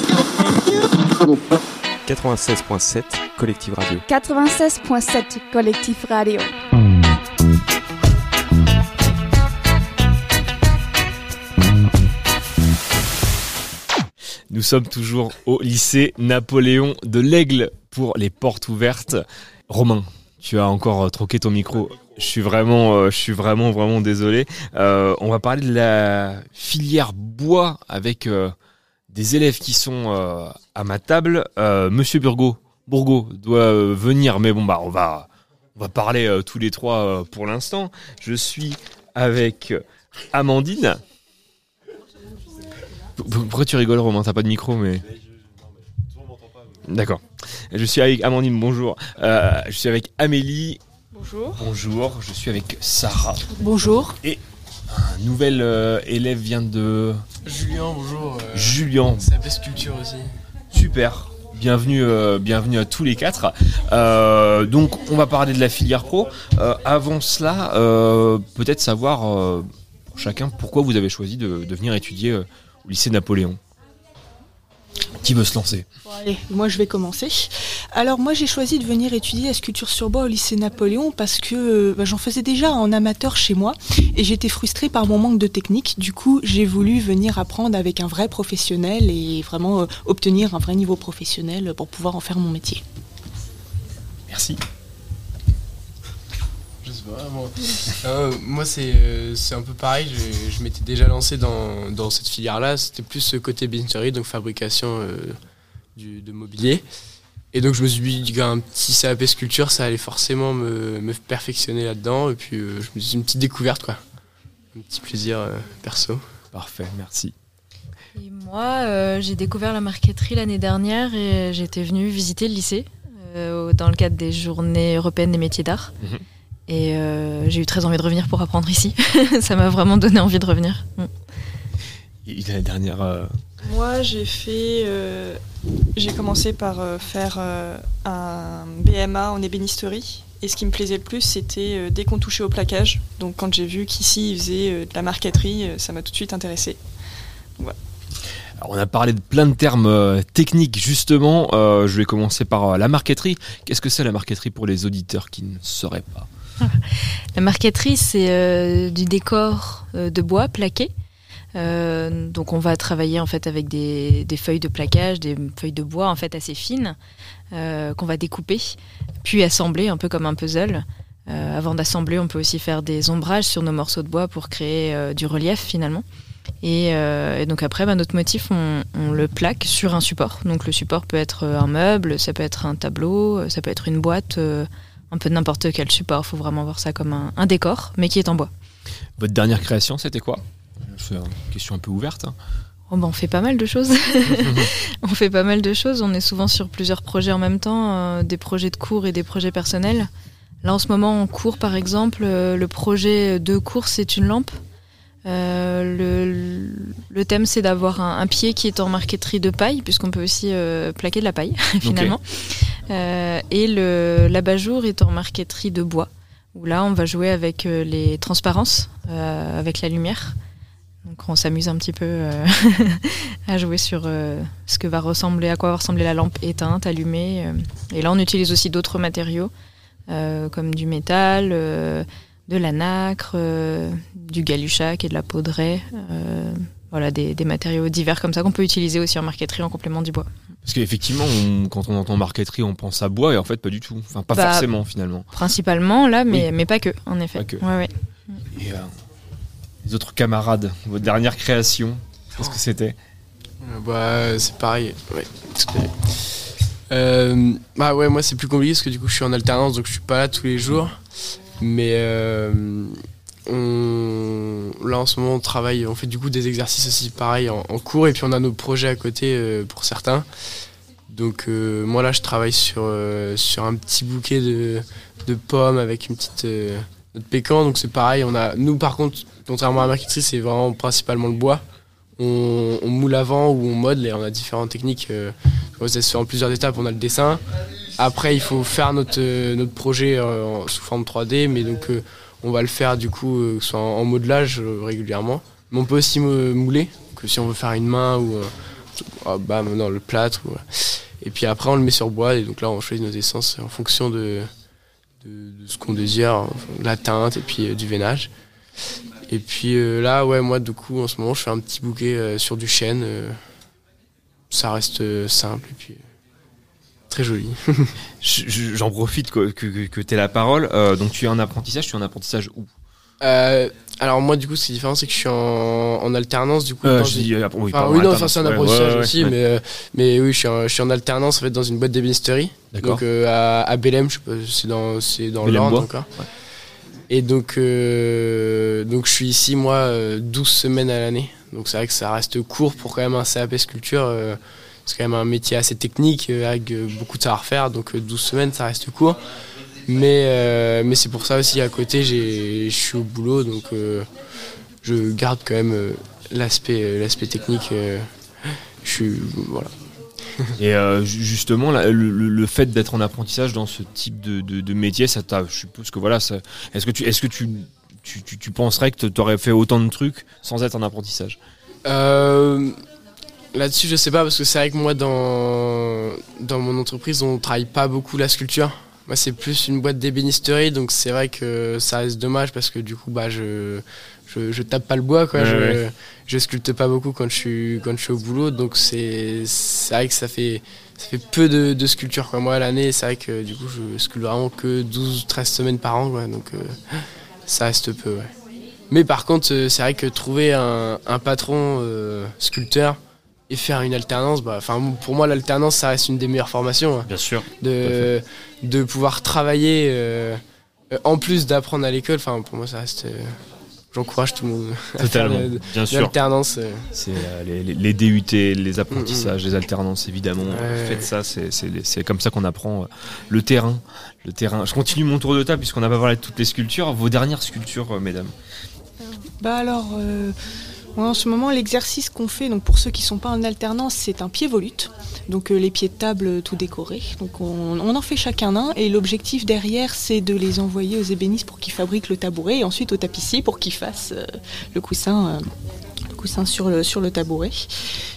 96.7 Collective Radio. 96.7 Collectif Radio. Nous sommes toujours au lycée Napoléon de l'Aigle pour les portes ouvertes. Romain, tu as encore troqué ton micro. Je suis vraiment, euh, je suis vraiment, vraiment désolé. Euh, on va parler de la filière bois avec euh, des élèves qui sont à ma table. Monsieur Burgo, Bourgo doit venir, mais bon bah on va, on va parler tous les trois pour l'instant. Je suis avec Amandine. Pourquoi tu rigoles, Romain? T'as pas de micro, mais. D'accord. Je suis avec Amandine, bonjour. Euh, je suis avec Amélie. Bonjour. Bonjour. Je suis avec Sarah. Bonjour. Et un nouvel euh, élève vient de. Julien, bonjour. euh, Julien. Ça s'appelle Sculpture aussi. Super. Bienvenue, euh, bienvenue à tous les quatre. Euh, donc, on va parler de la filière pro. Euh, avant cela, euh, peut-être savoir euh, pour chacun pourquoi vous avez choisi de, de venir étudier euh, au lycée Napoléon? Qui veut se lancer Bon, allez, moi je vais commencer. Alors moi j'ai choisi de venir étudier la sculpture sur bois au lycée Napoléon parce que euh, bah, j'en faisais déjà en amateur chez moi et j'étais frustrée par mon manque de technique. Du coup j'ai voulu venir apprendre avec un vrai professionnel et vraiment euh, obtenir un vrai niveau professionnel pour pouvoir en faire mon métier. Merci. Pas, moi, Euh, moi c'est euh, c'est un peu pareil, je, je m'étais déjà lancé dans, dans cette filière-là, c'était plus ce côté business donc fabrication euh, du, de mobilier. Et donc je me suis dit qu'un petit CAP sculpture, ça allait forcément me, me perfectionner là-dedans, et puis euh, je me suis dit une petite découverte, quoi. Un petit plaisir euh, perso. Parfait, merci. Et moi, euh, j'ai découvert la marqueterie l'année dernière et j'étais venue visiter le lycée euh, dans le cadre des journées européennes des métiers d'art. Mhm. Et euh, j'ai eu très envie de revenir pour apprendre ici. Ça m'a vraiment donné envie de revenir. Mm. Et la dernière. euh, Moi, j'ai fait. euh, j'ai commencé par euh, faire euh, un BMA en ébénisterie. Et ce qui me plaisait le plus, c'était euh, dès qu'on touchait au plaquage. Donc, quand j'ai vu qu'ici, ils faisaient euh, de la marqueterie, euh, ça m'a tout de suite intéressé. Voilà. Alors, on a parlé de plein de termes euh, techniques, justement. Euh, je vais commencer par euh, la marqueterie. Qu'est-ce que c'est la marqueterie pour les auditeurs qui ne sauraient pas? La marqueterie, c'est euh, du décor euh, de bois plaqué. Euh, donc on va travailler en fait avec des, feuilles de plaquage, des feuilles de bois en fait assez fines qu'on va découper, puis assembler un peu comme un puzzle avant d'assembler, on peut aussi faire des ombrages sur nos morceaux de bois pour créer du relief finalement. Et, donc après, bah, notre motif, on, le plaque sur un support. Donc le support peut être un meuble, ça peut être un tableau, ça peut être une boîte, un peu de n'importe quel support. Il faut vraiment voir ça comme un, un décor, mais qui est en bois. Votre dernière création, c'était quoi? C'est une question un peu ouverte. hein. Oh, bah, on fait pas mal de choses. on fait pas mal de choses. On est souvent sur plusieurs projets en même temps, euh, des projets de cours et des projets personnels. Là, en ce moment, en cours, par exemple, euh, le projet de cours, c'est une lampe. Euh, le, le thème, c'est d'avoir un, un pied qui est en marqueterie de paille, puisqu'on peut aussi euh, plaquer de la paille, finalement. Euh, et le l'abat-jour est en marqueterie de bois, où là, on va jouer avec les transparences, avec la lumière. Donc on s'amuse un petit peu euh, à jouer sur euh, ce que va ressembler, à quoi va ressembler la lampe éteinte, allumée. euh. Et là, on utilise aussi d'autres matériaux, comme du métal, de la nacre, euh, du galuchac et de la peau de raie. euh, voilà, des, des matériaux divers comme ça qu'on peut utiliser aussi en marqueterie en complément du bois. Parce qu'effectivement, on- quand on entend marqueterie, on pense à bois et en fait pas du tout. Enfin, pas Bah, forcément finalement. Principalement là, mais, Oui. mais pas que, en effet. Pas que. Ouais, ouais. Et euh, les autres camarades, votre dernière création, qu'est-ce que c'était? Bah, c'est pareil, ouais, tout à fait. Euh, bah ouais, moi c'est plus compliqué parce que du coup je suis en alternance donc je suis pas là tous les jours. Mais euh, là en ce moment on travaille, on fait du coup des exercices aussi pareil en, cours et puis on a nos projets à côté euh, pour certains. Donc euh, moi là je travaille sur, sur un petit bouquet de, de pommes avec une petite pécan donc c'est pareil. On a, nous par contre, contrairement à marqueterie c'est vraiment principalement le bois on, moule avant ou on modèle et on a différentes techniques. ça se fait en plusieurs étapes. On a le dessin. Après, il faut faire notre, euh, notre projet euh, sous forme 3D, mais donc euh, on va le faire du coup soit en, modelage régulièrement. Mais on peut aussi mouler, que si on veut faire une main ou euh, ah, bam, non, le plâtre. ou. Et puis après, on le met sur bois et donc là, on choisit nos essences en fonction de, de, de ce qu'on désire, la teinte et puis du veinage. Et puis euh, là, ouais, moi, du coup, en ce moment, je fais un petit bouquet euh, sur du chêne. euh, ça reste simple et puis très joli. Je- je- J'en profite que, que, que tu aies la parole. Euh, donc tu es en apprentissage, tu es en apprentissage où? Euh, alors moi, du coup, ce qui est différent, c'est que je suis en, en alternance, du coup. Euh, je dis, euh, oui, Enfin, oui, non, enfin, c'est un apprentissage ouais, ouais, aussi, ouais. mais, euh, mais oui, je suis, en, je suis en alternance, en fait, dans une boîte d'ébénisterie. Donc euh, à, à Bélem, je sais pas, c'est dans, c'est dans encore. Et donc, euh, donc je suis ici, moi, euh, 12 semaines à l'année. Donc c'est vrai que ça reste court pour quand même un CAP sculpture. Euh, c'est quand même un métier assez technique, euh, avec euh, beaucoup de savoir-faire. Donc euh, 12 semaines, ça reste court. Mais, euh, mais c'est pour ça aussi, à côté, je suis au boulot. Donc euh, je garde quand même euh, l'aspect euh, l'aspect technique. euh, je suis... Voilà. Et euh, ju- justement, le, fait d'être en apprentissage dans ce type de, de, de métier, ça t'a, je suppose que voilà, est-ce que tu, est-ce que tu, tu, tu, tu penserais que tu aurais fait autant de trucs sans être en apprentissage? Euh, Là-dessus, je sais pas, parce que c'est vrai que moi, dans, dans mon entreprise, on travaille pas beaucoup la sculpture. Moi, c'est plus une boîte d'ébénisterie, donc c'est vrai que ça reste dommage parce que du coup, bah, je, je, je tape pas le bois, quoi. Ouais, je, ouais. je sculpte pas beaucoup quand je suis, quand je suis au boulot, donc c'est, c'est vrai que ça fait, ça fait peu de, de sculpture, quoi. Moi, à l'année, c'est vrai que du coup, je sculpte vraiment que 12-13 semaines par an, quoi, donc euh, ça reste peu, ouais. Mais par contre, euh, c'est vrai que trouver un, un patron euh, sculpteur et faire une alternance, bah, enfin, pour moi, l'alternance, ça reste une des meilleures formations. hein. Bien sûr. De, de pouvoir travailler euh, euh, en plus d'apprendre à l'école, enfin, pour moi, ça reste. euh, J'encourage tout le monde à Totalement, faire de- bien sûr. l'alternance. euh. C'est euh, les, les- les DUT, les apprentissages, les alternances, évidemment. Ouais. Faites ça, c'est- c'est c'est comme ça qu'on apprend euh, le terrain. Le terrain. Je continue mon tour de table puisqu'on n'a pas parlé de toutes les sculptures. Vos dernières sculptures, euh, mesdames? Bah alors, euh, en ce moment, l'exercice qu'on fait, donc pour ceux qui sont pas en alternance, c'est un pied volute. Donc euh, les pieds de table euh, tout décorés. Donc on, en fait chacun un et l'objectif derrière, c'est de les envoyer aux ébénistes pour qu'ils fabriquent le tabouret et ensuite au tapissier pour qu'ils fassent euh, le coussin. coussin sur le, sur le tabouret.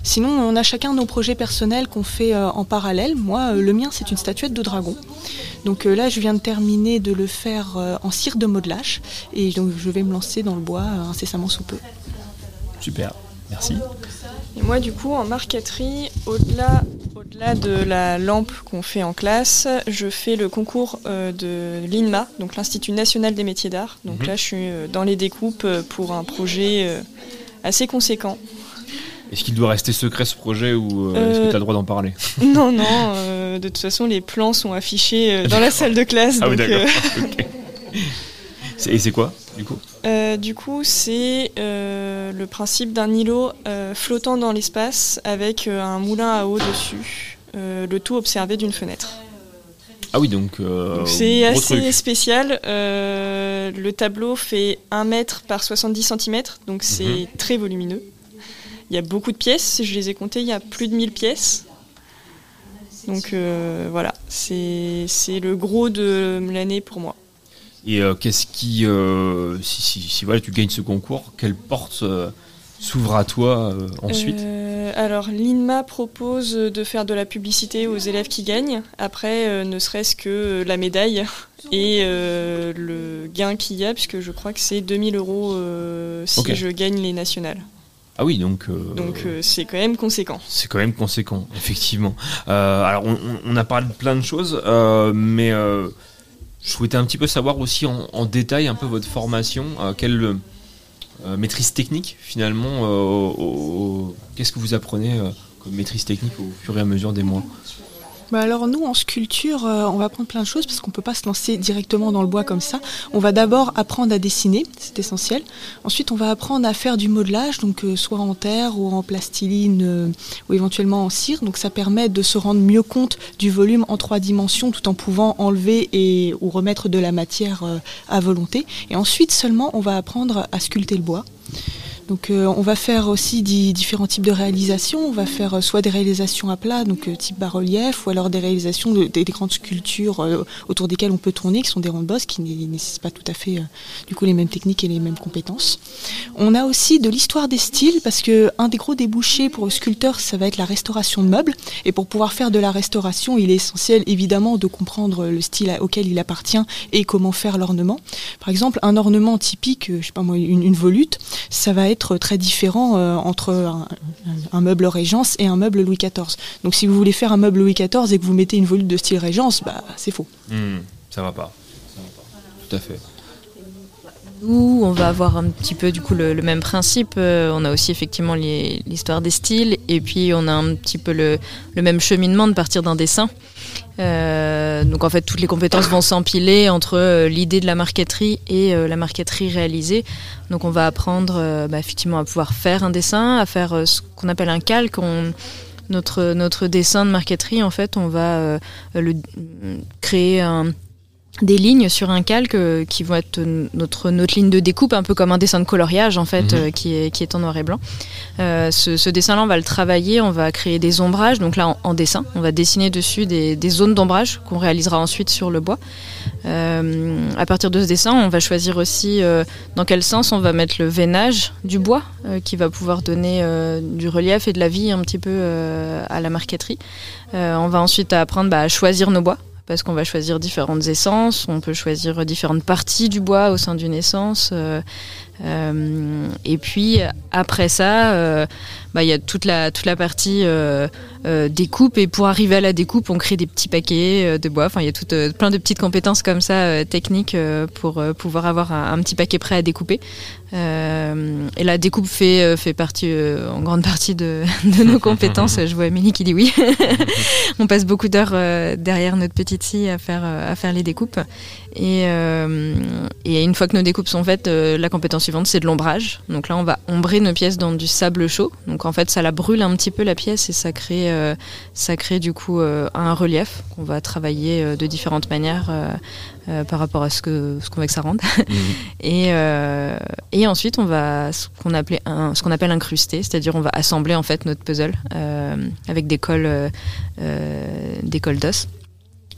Sinon, on a chacun nos projets personnels qu'on fait en parallèle. Moi, le mien, c'est une statuette de dragon. Donc là, je viens de terminer de le faire en cire de modelage et donc je vais me lancer dans le bois incessamment sous peu. Super. Merci. Et moi, du coup, en marqueterie, au-delà, au Au-delà de la lampe qu'on fait en classe, je fais le concours euh, de l'INMA, donc l'Institut national des métiers d'art. Donc Mhm. là, je suis euh, dans les découpes euh, pour un projet euh, assez conséquent. Est-ce qu'il doit rester secret ce projet ou euh, est-ce que tu as le droit d'en parler? Non, non, de toute façon, les plans sont affichés dans la salle de classe. Ah oui, d'accord. Ok. C'est- Et c'est quoi, du coup Euh, du coup, c'est euh, le principe d'un îlot euh, flottant dans l'espace avec un moulin à eau dessus, le tout observé d'une fenêtre. Ah oui, donc. c'est assez truc. spécial. le tableau fait 1 mètre par 70 cm, donc c'est Mhm. très volumineux. Il y a beaucoup de pièces, je les ai comptées, il y a plus de 1000 pièces. Donc voilà, c'est c'est le gros de l'année pour moi. Et euh, qu'est-ce qui. euh, si, si, si voilà, tu gagnes ce concours, quelle porte euh, s'ouvre à toi ensuite alors, l'INMA propose de faire de la publicité aux élèves qui gagnent. Après, ne serait-ce que la médaille et le gain qu'il y a, puisque je crois que c'est 2000 euros si je gagne les nationales. Ah oui, donc. euh, Donc, euh, c'est quand même conséquent. C'est quand même conséquent, effectivement. Euh, alors, on, a parlé de plein de choses, mais je souhaitais un petit peu savoir aussi en, détail un peu votre formation, euh, quelle euh, maîtrise technique finalement, euh, qu'est-ce que vous apprenez comme maîtrise technique au fur et à mesure des mois? Alors nous en sculpture, euh, on va apprendre plein de choses parce qu'on peut pas se lancer directement dans le bois comme ça. On va d'abord apprendre à dessiner, c'est essentiel. Ensuite, on va apprendre à faire du modelage, donc euh, soit en terre ou en plastiline euh, ou éventuellement en cire. Donc ça permet de se rendre mieux compte du volume en trois dimensions tout en pouvant enlever et ou remettre de la matière à volonté. Et ensuite seulement, on va apprendre à sculpter le bois. Donc euh, on va faire aussi di- différents types de réalisations. On va faire euh, soit des réalisations à plat, donc euh, type bas-relief, ou alors des réalisations de, des, des grandes sculptures autour desquelles on peut tourner, qui sont des rondes bosses, qui ne nécessitent pas tout à fait du coup les mêmes techniques et les mêmes compétences. On a aussi de l'histoire des styles, parce que un des gros débouchés pour le sculpteur, ça va être la restauration de meubles. Et pour pouvoir faire de la restauration, il est essentiel évidemment de comprendre le style auquel il appartient et comment faire l'ornement. Par exemple, un ornement typique, je sais pas moi, une, une volute, ça va être très différent euh, entre un, meuble Régence et un meuble Louis XIV. Donc si vous voulez faire un meuble Louis XIV et que vous mettez une volute de style Régence, bah c'est faux. Hmm, Ça va pas. Ça va pas. Tout à fait. Nous, on va avoir un petit peu du coup le, même principe. Euh, on a aussi effectivement l'histoire des styles et puis on a un petit peu le, même cheminement de partir d'un dessin. Euh, donc en fait, toutes les compétences vont s'empiler entre euh, l'idée de la marqueterie et la marqueterie réalisée. Donc on va apprendre bah, effectivement à pouvoir faire un dessin, à faire ce qu'on appelle un calque. Notre, notre dessin de marqueterie, en fait, on va le, créer un, des lignes sur un calque euh, qui vont être notre, notre ligne de découpe, un peu comme un dessin de coloriage en fait, Mhm. euh, qui, est, qui est en noir et blanc. Euh, ce, ce dessin-là, on va le travailler, on va créer des ombrages, donc là en, en dessin, on va dessiner dessus des, des zones d'ombrage qu'on réalisera ensuite sur le bois. Euh, à partir de ce dessin, on va choisir aussi dans quel sens on va mettre le veinage du bois, qui va pouvoir donner du relief et de la vie un petit peu à la marqueterie. On va ensuite apprendre bah, à choisir nos bois parce qu'on va choisir différentes essences, on peut choisir différentes parties du bois au sein d'une essence. euh, euh, et puis après ça, euh, bah, il y a toute la, toute la partie euh, euh, découpe. Et pour arriver à la découpe, on crée des petits paquets euh, de bois. Enfin, il y a tout, plein de petites compétences comme ça, techniques, pour pouvoir avoir un, un petit paquet prêt à découper. Et la découpe fait, fait partie, en grande partie de, de nos compétences. Je vois Amélie qui dit oui. on passe beaucoup d'heures derrière notre petite scie à faire, à faire les découpes. Et, euh, et une fois que nos découpes sont faites, euh, la compétence suivante, c'est de l'ombrage. Donc là, on va ombrer nos pièces dans du sable chaud. Donc en fait, ça la brûle un petit peu la pièce et ça crée, euh, ça crée du coup euh, un relief qu'on va travailler euh, de différentes manières par rapport à ce que ce qu'on veut que ça rende. et, euh, et ensuite, on va ce qu'on appelait un, ce qu'on appelle incruster, c'est-à-dire on va assembler en fait notre puzzle avec des cols, des cols d'os.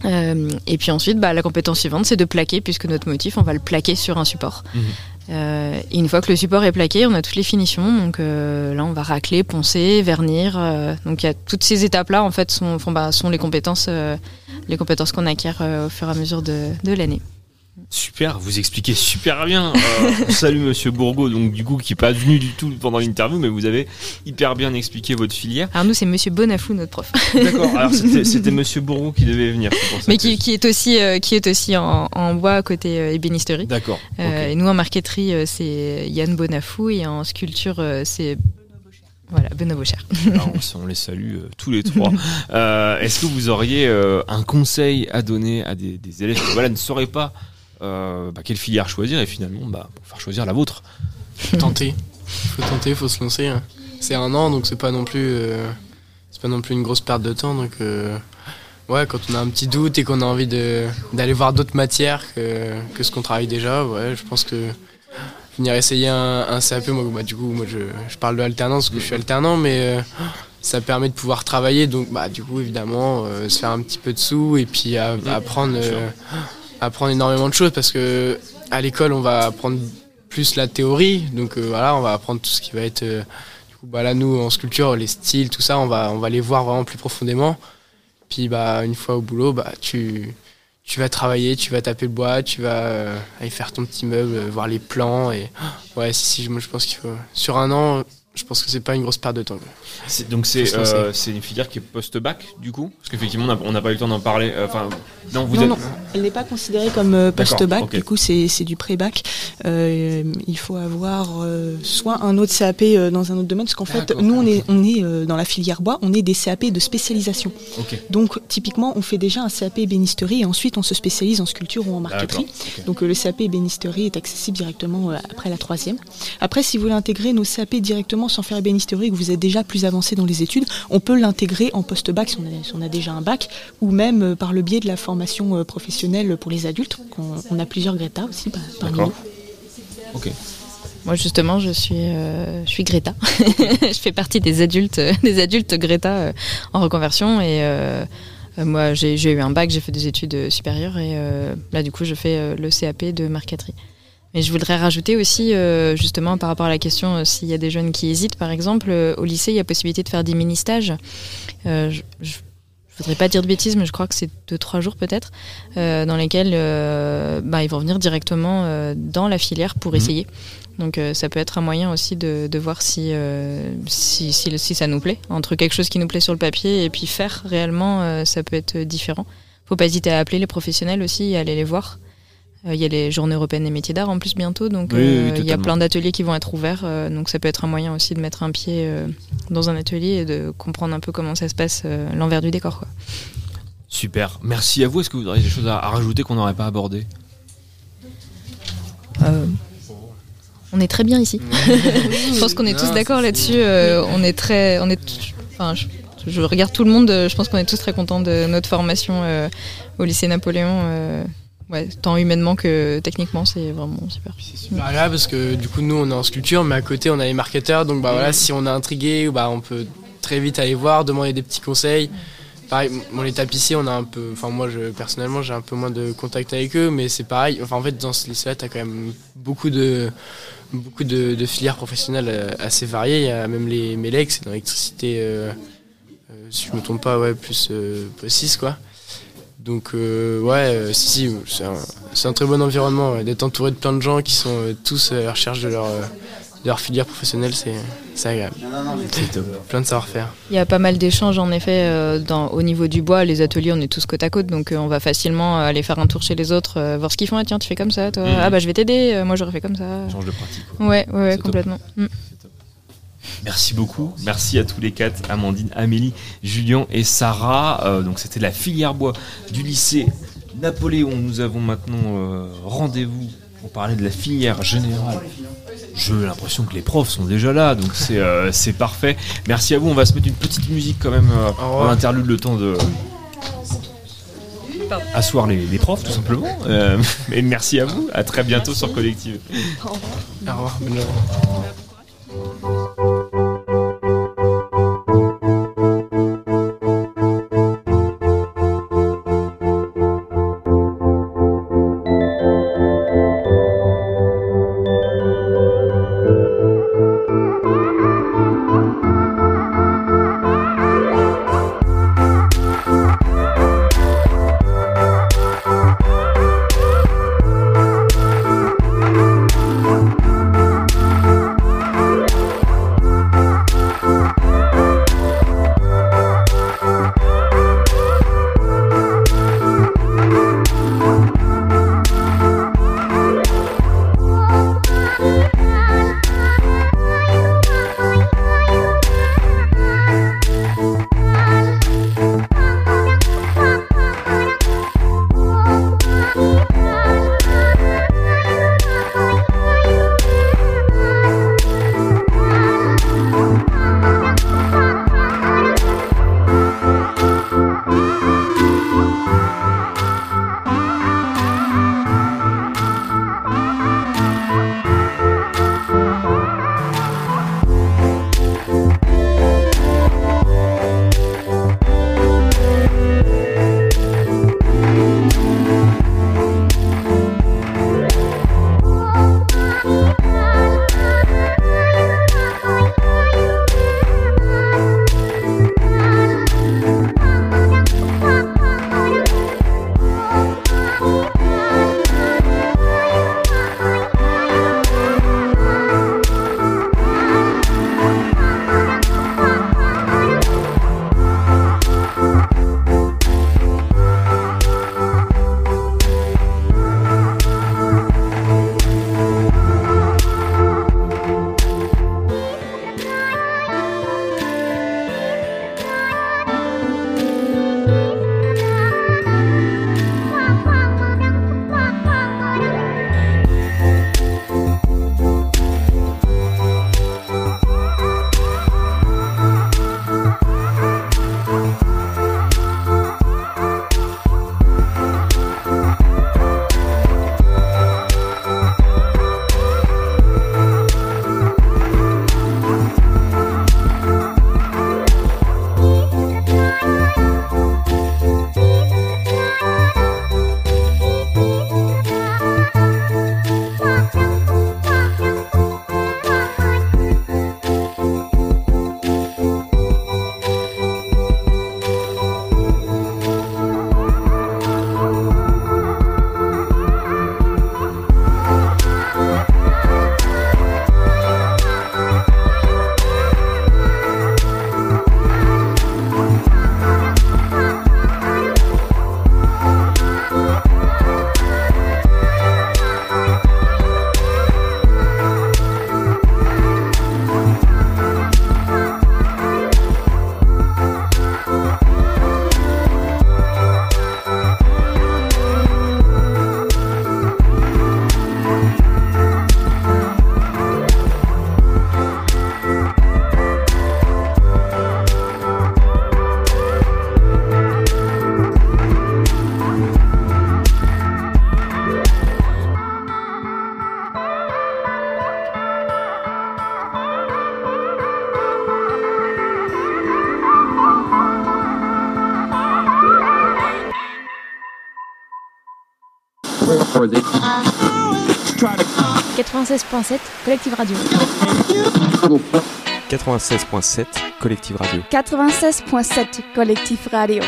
Euh, et puis ensuite, bah, la compétence suivante, c'est de plaquer, puisque notre motif, on va le plaquer sur un support. Euh, et une fois que le support est plaqué, on a toutes les finitions. Donc euh, là, on va racler, poncer, vernir. euh, donc il y a toutes ces étapes-là, en fait, sont, font, bah, sont les compétences, euh, les compétences qu'on acquiert euh, au fur et à mesure de l'année. Super, vous expliquez super bien. Euh, salut Monsieur Bourgo, donc du coup qui n'est pas venu du tout pendant l'interview, mais vous avez hyper bien expliqué votre filière. Alors nous c'est Monsieur Bonafou notre prof. D'accord. Alors c'était- Monsieur Bourgo qui devait venir. c'est pour ça Mais qui, qui est aussi euh, qui est aussi en, en bois à côté euh, ébénisterie. D'accord. Euh, Et nous en marqueterie euh, c'est Yann Bonafou et en sculpture c'est voilà Benoît Beaucher. Alors, on, on les salue euh, tous les trois. Euh, Est-ce que vous auriez euh, un conseil à donner à des, des élèves qui voilà, ne sauraient pas euh, bah, quelle filière choisir et finalement bah, pour faire choisir la vôtre Faut tenter. Faut tenter, faut se lancer. hein. C'est un an, donc c'est pas non plus, euh, c'est pas non plus une grosse perte de temps. Donc euh, ouais, quand on a un petit doute et qu'on a envie de d'aller voir d'autres matières que, que ce qu'on travaille déjà, ouais, je pense que venir essayer un, un CAP, moi, bah, du coup, moi je, je parle de alternance parce que je suis alternant, mais ça permet de pouvoir travailler. Donc bah du coup évidemment se faire un petit peu de sous et puis à- apprendre apprendre énormément de choses parce que à l'école on va apprendre plus la théorie. Donc euh, voilà on va apprendre tout ce qui va être euh, du coup bah là nous en sculpture les styles tout ça on va on va les voir vraiment plus profondément. Puis bah une fois au boulot bah tu tu vas travailler tu vas taper le bois tu vas euh, aller faire ton petit meuble euh, voir les plans et ouais si si je pense qu'il faut sur un an je pense que c'est pas une grosse perte de temps C'est- Donc c'est euh, c'est une filière qui est post-bac du coup? Parce qu'effectivement on n'a- pas eu le temps d'en parler. Euh, Enfin, non, vous non, êtes. non, elle n'est pas considérée comme euh, post-bac, du coup c'est c'est du pré-bac. Euh, il faut avoir euh, soit un autre CAP euh, dans un autre domaine, parce qu'en fait, D'accord. nous on est, on est euh, dans la filière bois, on est des CAP de spécialisation. Donc typiquement, on fait déjà un CAP ébénisterie et ensuite on se spécialise en sculpture ou en marqueterie. Donc euh, le CAP ébénisterie est accessible directement euh, après la troisième. Après, si vous voulez intégrer nos CAP directement sans faire ébénisterie, que vous êtes déjà plus avancé dans les études, on peut l'intégrer en post-bac si on, a, si on a déjà un bac, ou même euh, par le biais de la formation euh, professionnelle pour les adultes. On, a plusieurs Greta aussi par- parmi nous. Ok. Moi justement je suis euh, je suis Greta. je fais partie des adultes des adultes Greta euh, en reconversion et moi j'ai j'ai eu un bac, j'ai fait des études euh, supérieures et euh, là du coup je fais euh, le CAP de marqueterie. Mais je voudrais rajouter aussi, euh, justement, par rapport à la question, euh, s'il y a des jeunes qui hésitent, par exemple, euh, au lycée, il y a possibilité de faire des mini-stages. Je, je, voudrais pas dire de bêtises, mais je crois que c'est deux, trois jours peut-être, dans lesquels bah, ils vont venir directement dans la filière pour Mhm. essayer. Donc euh, ça peut être un moyen aussi de, de voir si, euh, si, si, si ça nous plaît. Entre quelque chose qui nous plaît sur le papier et puis faire réellement, euh, ça peut être différent. Faut pas hésiter à appeler les professionnels aussi et aller les voir. Euh, Il y a les journées européennes des métiers d'art en plus bientôt, donc oui, euh, oui, il y a plein d'ateliers qui vont être ouverts. euh, donc ça peut être un moyen aussi de mettre un pied euh, dans un atelier et de comprendre un peu comment ça se passe, euh, l'envers du décor. Quoi. Super. Merci à vous. Est-ce que vous auriez des choses à, à rajouter qu'on n'aurait pas abordées? Euh, on est très bien ici. je pense qu'on est tous d'accord là-dessus. euh, on est très, on est, enfin, je, je regarde tout le monde. Je pense qu'on est tous très contents de notre formation euh, au lycée Napoléon. Ouais, tant humainement que techniquement, c'est vraiment super. super agréable parce que du coup nous on est en sculpture mais à côté on a les marketeurs. Donc bah voilà si on est intrigué bah on peut très vite aller voir demander des petits conseils. Pareil bon, les tapissiers on a un peu enfin moi je personnellement j'ai un peu moins de contact avec eux mais c'est pareil. Enfin en fait dans ce lycée là t'as quand même beaucoup de beaucoup de, de filières professionnelles euh, assez variées. Il y a même les MELEC c'est dans l'électricité euh, euh, si je me trompe pas ouais plus euh, 6 quoi donc euh, ouais, euh, si, si, c'est un, c'est un très bon environnement ouais, d'être entouré de plein de gens qui sont euh, tous à la recherche de leur, euh, de leur filière professionnelle, c'est c'est agréable. C'est top. Plein de savoir-faire. Il y a pas mal d'échanges en effet euh, dans, au niveau du bois. Les ateliers, on est tous côte à côte, donc euh, on va facilement aller faire un tour chez les autres, euh, voir ce qu'ils font. Ah tiens, tu fais comme ça, toi. Mhm. Ah bah je vais t'aider. euh, moi j'aurais fait comme ça. Change de pratique. Ouais, ouais, complètement. Mm. Merci beaucoup. Merci à tous les quatre, Amandine, Amélie, Julien et Sarah. Euh, donc c'était la filière bois du lycée Napoléon. Nous avons maintenant euh, rendez-vous pour parler de la filière générale. J'ai l'impression que les profs sont déjà là, donc c'est euh, c'est parfait. Merci à vous. On va se mettre une petite musique quand même euh, en interlude, le temps de asseoir les, les profs tout simplement. Euh, et merci à vous. À très bientôt sur Collective. Au revoir, 96.7 Collectif Radio. 96.7 Collective Radio. 96.7 Collectif Radio.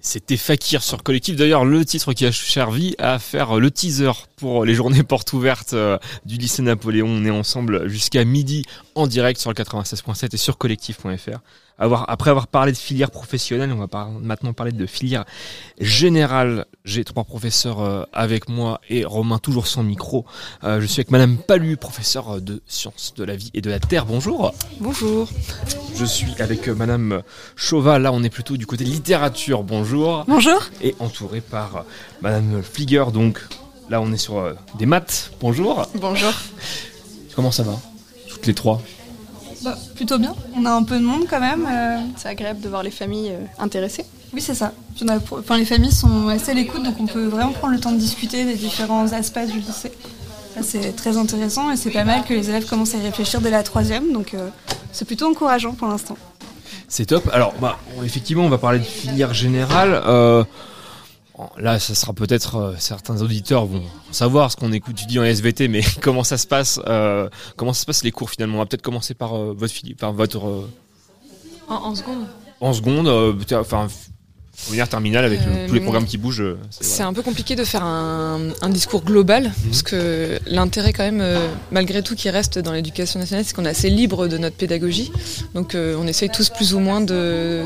C'était Fakir sur Collectif. D'ailleurs, le titre qui a servi à faire le teaser pour les journées portes ouvertes euh, du lycée Napoléon. On est ensemble jusqu'à midi en direct sur le 96.7 et sur collectif.fr. Avoir, après avoir parlé de filière professionnelle, on va par- maintenant parler de filière générale. J'ai trois professeurs euh, avec moi et Romain toujours sans micro. Euh, je suis avec Madame Palu, professeure de sciences de la vie et de la terre. Bonjour. Bonjour. Je suis avec euh, Madame Chauvat. Là, on est plutôt du côté littérature. Bonjour. Bonjour. Et entouré par euh, Madame Flieger. Donc là, on est sur euh, des maths. Bonjour. Bonjour. Comment ça va? Toutes les trois. Bah, plutôt bien. On a un peu de monde quand même. euh. C'est agréable de voir les familles euh, intéressées. Oui, c'est ça. Enfin, les familles sont assez à l'écoute, donc on peut vraiment prendre le temps de discuter des différents aspects du lycée. Ça, c'est très intéressant et c'est pas mal que les élèves commencent à y réfléchir dès la troisième, donc euh, c'est plutôt encourageant pour l'instant. C'est top. Alors, bah, effectivement, on va parler de filière générale. Euh, là, ça sera peut-être euh, certains auditeurs vont savoir ce qu'on écoute, tu dis en SVT, mais comment ça se passe euh, Comment ça se passe les cours finalement? On va peut-être commencer par euh, votre par votre euh, En, en seconde. en seconde, euh, terminale avec le- Euh, tous les programmes qui bougent. euh, c'est- un peu compliqué de faire un, un discours global, parce que l'intérêt quand même, euh, malgré tout, qui reste dans l'éducation nationale, c'est qu'on est assez libre de notre pédagogie. Donc on essaye tous plus ou moins de,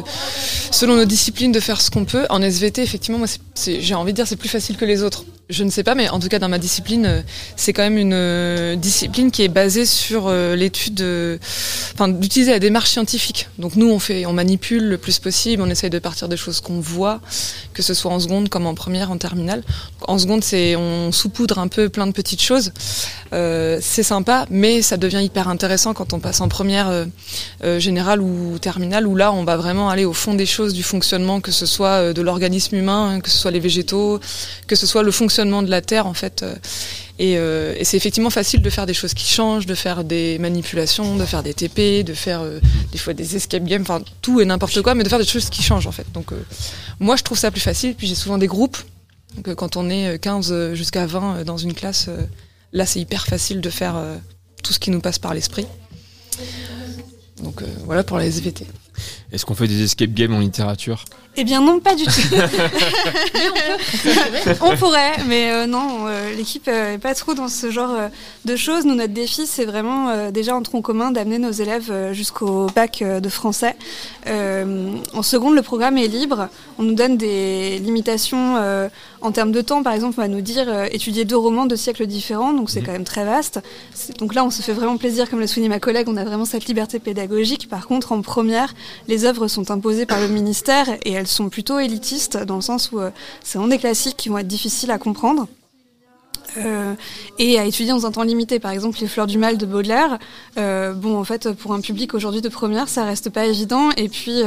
selon nos disciplines, de faire ce qu'on peut. En SVT, effectivement, moi, j'ai envie de dire c'est plus facile que les autres. Je ne sais pas, mais en tout cas dans ma discipline, euh, c'est quand même une euh, discipline qui est basée sur euh, l'étude, enfin d'utiliser la démarche scientifique. Donc nous, on fait, on manipule le plus possible, on essaye de partir des choses qu'on voit, que ce soit en seconde comme en première, en terminale. En seconde, c'est on saupoudre un peu plein de petites choses. Euh, c'est sympa, mais ça devient hyper intéressant quand on passe en première euh, euh, générale ou terminale, où là, on va vraiment aller au fond des choses du fonctionnement, que ce soit de l'organisme humain, que ce soit les végétaux, que ce soit le fonctionnement de la Terre, en fait. Euh, et, euh, et c'est effectivement facile de faire des choses qui changent, de faire des manipulations, de faire des TP, de faire euh, des fois des escape games, enfin tout et n'importe quoi, mais de faire des choses qui changent en fait. Donc euh, moi je trouve ça plus facile, puis j'ai souvent des groupes. Donc quand on est euh, 15 euh, jusqu'à 20 euh, dans une classe, là c'est hyper facile de faire tout ce qui nous passe par l'esprit. Donc voilà pour la SVT. Est-ce qu'on fait des escape games en littérature Eh bien non, pas du tout. on pourrait, mais euh, non, euh, l'équipe euh, est pas trop dans ce genre euh, de choses. Nous, notre défi, c'est vraiment euh, déjà en tronc commun d'amener nos élèves euh, jusqu'au bac euh, de français. Euh, en seconde, le programme est libre. On nous donne des limitations euh, en termes de temps. Par exemple, on va nous dire euh, étudier deux romans de siècles différents, donc c'est quand même très vaste. Donc là, on se fait vraiment plaisir, comme l'a souligné ma collègue, on a vraiment cette liberté pédagogique. Par contre, en première, les œuvres sont imposées par le ministère et elles sont plutôt élitistes dans le sens où euh, c'est vraiment des classiques qui vont être difficiles à comprendre. Euh, et à étudier dans un temps limité. Par exemple, Les Fleurs du Mal de Baudelaire. Euh, bon, en fait, pour un public aujourd'hui de première, ça reste pas évident. Et puis,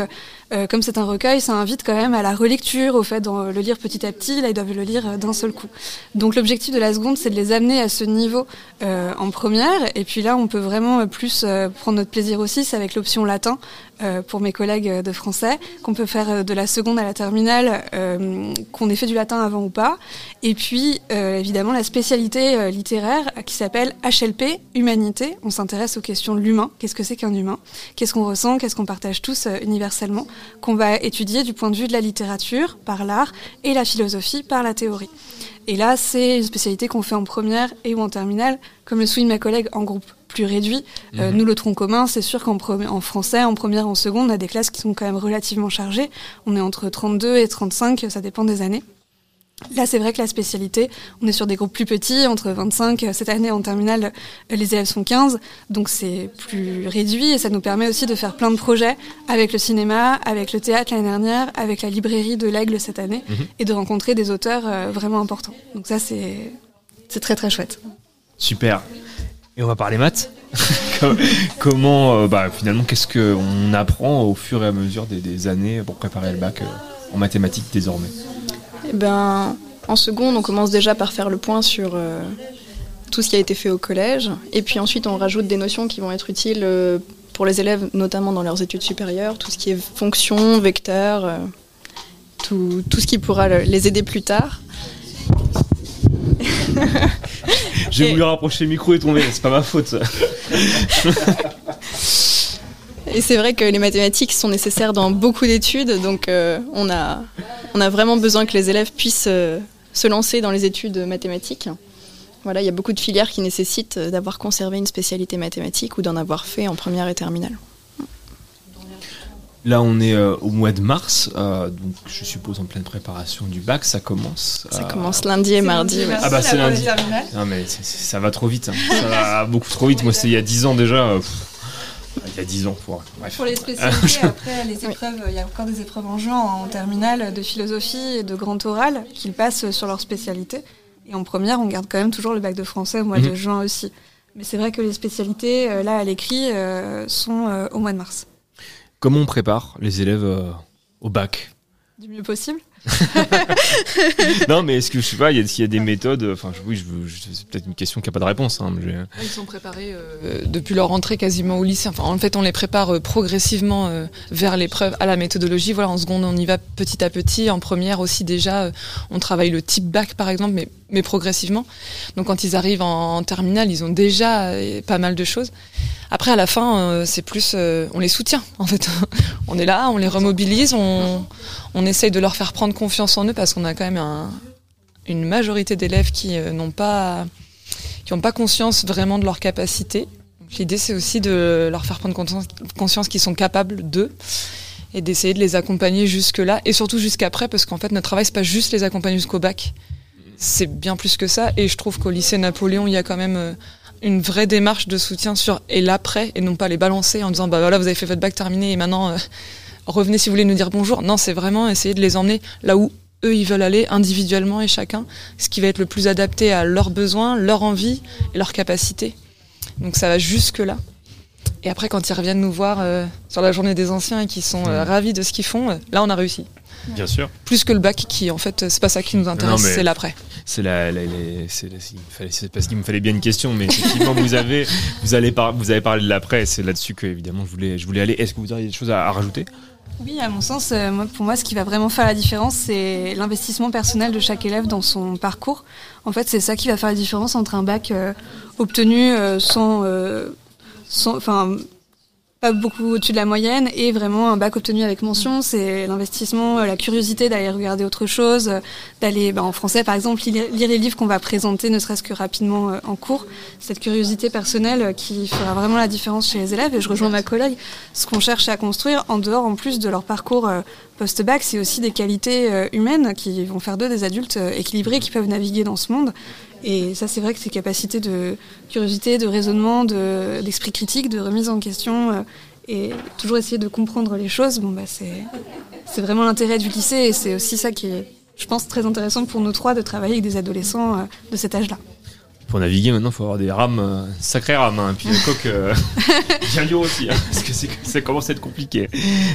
euh, euh, comme c'est un recueil, ça invite quand même à la relecture, au fait de le lire petit à petit. Là, ils doivent le lire euh, d'un seul coup. Donc, l'objectif de la seconde, c'est de les amener à ce niveau euh, en première. Et puis là, on peut vraiment euh, plus euh, prendre notre plaisir aussi, c'est avec l'option latin euh, pour mes collègues euh, de français, qu'on peut faire euh, de la seconde à la terminale, euh, qu'on ait fait du latin avant ou pas. Et puis, euh, évidemment, la spécialité euh, littéraire euh, qui s'appelle HLP, Humanité. On s'intéresse aux questions de l'humain. Qu'est-ce que c'est qu'un humain? Qu'est-ce qu'on ressent? Qu'est-ce qu'on partage tous euh, universellement? Qu'on va étudier du point de vue de la littérature, par l'art, et la philosophie, par la théorie. Et là, c'est une spécialité qu'on fait en première et ou en terminale, comme le souligne ma collègue, en groupe plus réduit. Euh, Mhm. nous, le tronc commun, c'est sûr qu'en en français, en première, en seconde, on a des classes qui sont quand même relativement chargées. On est entre 32 et 35, ça dépend des années. Là, c'est vrai que la spécialité, on est sur des groupes plus petits, entre 25. Cette année, en terminale, euh, les élèves sont 15, donc c'est plus réduit et ça nous permet aussi de faire plein de projets avec le cinéma, avec le théâtre l'année dernière, avec la librairie de l'Aigle cette année, Mhm. et de rencontrer des auteurs euh, vraiment importants. Donc ça, c'est c'est très très chouette. Super. Et on va parler maths. Com- Comment, euh, bah, finalement, qu'est-ce qu'on apprend au fur et à mesure des, des années pour préparer le bac euh, en mathématiques désormais? Eh ben, en seconde, on commence déjà par faire le point sur euh, tout ce qui a été fait au collège. Et puis ensuite, on rajoute des notions qui vont être utiles euh, pour les élèves, notamment dans leurs études supérieures, tout ce qui est fonction, vecteur, euh, tout, tout ce qui pourra le- les aider plus tard. J'ai voulu rapprocher le micro et tomber, c'est pas ma faute. ça. Et c'est vrai que les mathématiques sont nécessaires dans beaucoup d'études, donc euh, on, a, on a vraiment besoin que les élèves puissent euh, se lancer dans les études mathématiques. Voilà, il y a beaucoup de filières qui nécessitent euh, d'avoir conservé une spécialité mathématique ou d'en avoir fait en première et terminale. Là, on est euh, au mois de mars, euh, donc je suppose en pleine préparation du bac, ça commence. Ça euh, commence lundi et mardi. ouais. Ah bah c'est lundi. Non mais c'est- c'est- ça va trop vite, hein. ça va beaucoup trop vite. Moi, c'était il y a 10 ans déjà. euh, pff, il y a 10 ans, pour. Bref. Pour les spécialités, après, les épreuves, il y a encore des épreuves en juin en terminale de philosophie et de grand oral qu'ils passent sur leur spécialité. Et en première, on garde quand même toujours le bac de français au mois de Mhm. juin aussi. Mais c'est vrai que les spécialités, euh, là, à l'écrit, euh, sont euh, au mois de mars. Comment on prépare les élèves au bac? Du mieux possible. Non, mais est-ce que je sais pas, il y a, s'il y a des méthodes. Enfin, oui, je, veux- je- c'est peut-être une question qui a pas de réponse. Hein, mais Ils sont préparés euh, depuis leur entrée quasiment au lycée. Enfin, en fait, on les prépare euh, progressivement euh, vers l'épreuve, à la méthodologie. Voilà, en seconde, on y va petit à petit. En première aussi, déjà, euh, on travaille le type bac, par exemple, mais, mais progressivement. Donc, quand ils arrivent en, en terminale, ils ont déjà euh, pas mal de choses. Après, à la fin, euh, c'est plus, euh, on les soutient. En fait, on est là, on les remobilise, on, on essaye de leur faire prendre confiance en eux parce qu'on a quand même un- une majorité d'élèves qui euh, n'ont pas pas conscience vraiment de leurs capacités. L'idée, c'est aussi de leur faire prendre conscience, qu'ils sont capables d'eux et d'essayer de les accompagner jusque-là et surtout jusqu'après, parce qu'en fait, notre travail, c'est pas juste les accompagner jusqu'au bac. C'est bien plus que ça. Et je trouve qu'au lycée Napoléon, il y a quand même une vraie démarche de soutien sur et l'après et non pas les balancer en disant bah voilà, vous avez fait votre bac terminé et maintenant euh, revenez si vous voulez nous dire bonjour. Non, c'est vraiment essayer de les emmener là où eux ils veulent aller individuellement et chacun, ce qui va être le plus adapté à leurs besoins, leur envie et leurs capacités. Donc ça va jusque là. Et après quand ils reviennent nous voir euh, sur la journée des anciens et qu'ils sont euh, ravis de ce qu'ils font, là on a réussi. Bien sûr. Plus que le bac qui en fait c'est pas ça qui nous intéresse, c'est l'après. C'est la, la- parce qu'il me fallait bien une question, mais effectivement vous avez, vous allez par- vous avez parlé de l'après, c'est là-dessus que évidemment je voulais, je voulais aller. Est-ce que vous auriez des choses à, à rajouter? Oui, à mon sens, euh, moi, pour moi, ce qui va vraiment faire la différence, c'est l'investissement personnel de chaque élève dans son parcours. En fait, c'est ça qui va faire la différence entre un bac euh, obtenu euh, sans, euh, sans, enfin, pas beaucoup au-dessus de la moyenne et vraiment un bac obtenu avec mention. C'est l'investissement, euh, la curiosité d'aller regarder autre chose, euh, d'aller, bah, en français par exemple, lire, lire les livres qu'on va présenter, ne serait-ce que rapidement euh, en cours. Cette curiosité personnelle qui fera vraiment la différence chez les élèves. Et je rejoins ma collègue. Ce qu'on cherche à construire, en dehors en plus de leur parcours euh, post-bac, c'est aussi des qualités euh, humaines qui vont faire d'eux des adultes équilibrés qui peuvent naviguer dans ce monde. Et ça, c'est vrai que ces capacités de curiosité, de raisonnement, de- d'esprit critique, de remise en question, euh, et toujours essayer de comprendre les choses, bon, bah, c'est vraiment l'intérêt du lycée. Et c'est aussi ça qui est, je pense, très intéressant pour nous trois de travailler avec des adolescents euh, de cet âge-là. Pour naviguer maintenant, il faut avoir des rames, euh, sacrées rames, hein, et puis des coques euh, bien dures aussi, hein, parce que ça commence à être compliqué.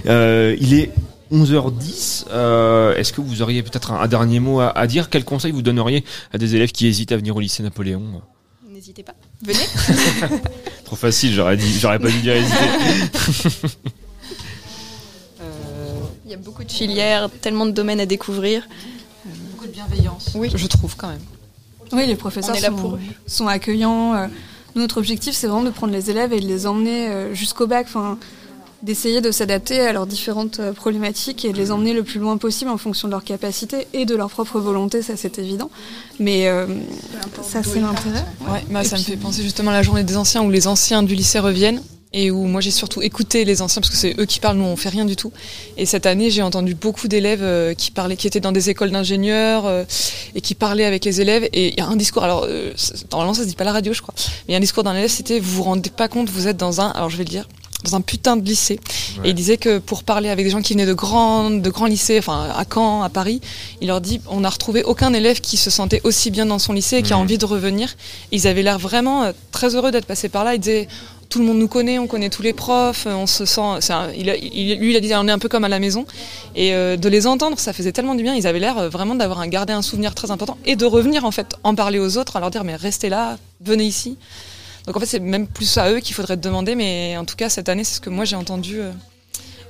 Il est 11h10. euh, Est-ce que vous auriez peut-être un, un dernier mot à, à dire? Quel conseil vous donneriez à des élèves qui hésitent à venir au lycée Napoléon? N'hésitez pas, venez. Trop facile, j'aurais dit, j'aurais pas dû dire hésiter. Il y a beaucoup de filières, tellement de domaines à découvrir. Beaucoup de bienveillance, oui. je trouve quand même. Oui, les professeurs sont, pour sont accueillants. euh, Notre objectif, c'est vraiment de prendre les élèves et de les emmener euh, jusqu'au bac, enfin, d'essayer de s'adapter à leurs différentes euh, problématiques et de les emmener le plus loin possible en fonction de leurs capacités et de leur propre volonté, ça c'est évident. Mais euh, ça, c'est l'intérêt. Ouais, bah, ça me fait penser justement à la journée des anciens où les anciens du lycée reviennent et où moi j'ai surtout écouté les anciens parce que c'est eux qui parlent, nous on fait rien du tout. Et cette année j'ai entendu beaucoup d'élèves euh, qui parlaient, qui étaient dans des écoles d'ingénieurs euh, et qui parlaient avec les élèves. Et il y a un discours, alors euh, normalement ça se dit pas à la radio je crois, mais il y a un discours d'un élève c'était vous vous rendez pas compte, vous êtes dans un, alors je vais le dire, dans un putain de lycée. Et il disait que pour parler avec des gens qui venaient de grands, de grands lycées, enfin à Caen, à Paris, il leur dit on n'a retrouvé aucun élève qui se sentait aussi bien dans son lycée et qui a envie de revenir. Ils avaient l'air vraiment euh, très heureux d'être passés par là. Ils disaient tout le monde nous connaît, on connaît tous les profs, euh, on se sent. un- il a- il- lui, il a dit on est un peu comme à la maison. Et euh, de les entendre, ça faisait tellement du bien. Ils avaient l'air euh, vraiment d'avoir un, gardé un souvenir très important et de revenir en fait en parler aux autres, à leur dire mais restez là, venez ici. Donc en fait, c'est même plus à eux qu'il faudrait demander, mais en tout cas, cette année, c'est ce que moi j'ai entendu. euh,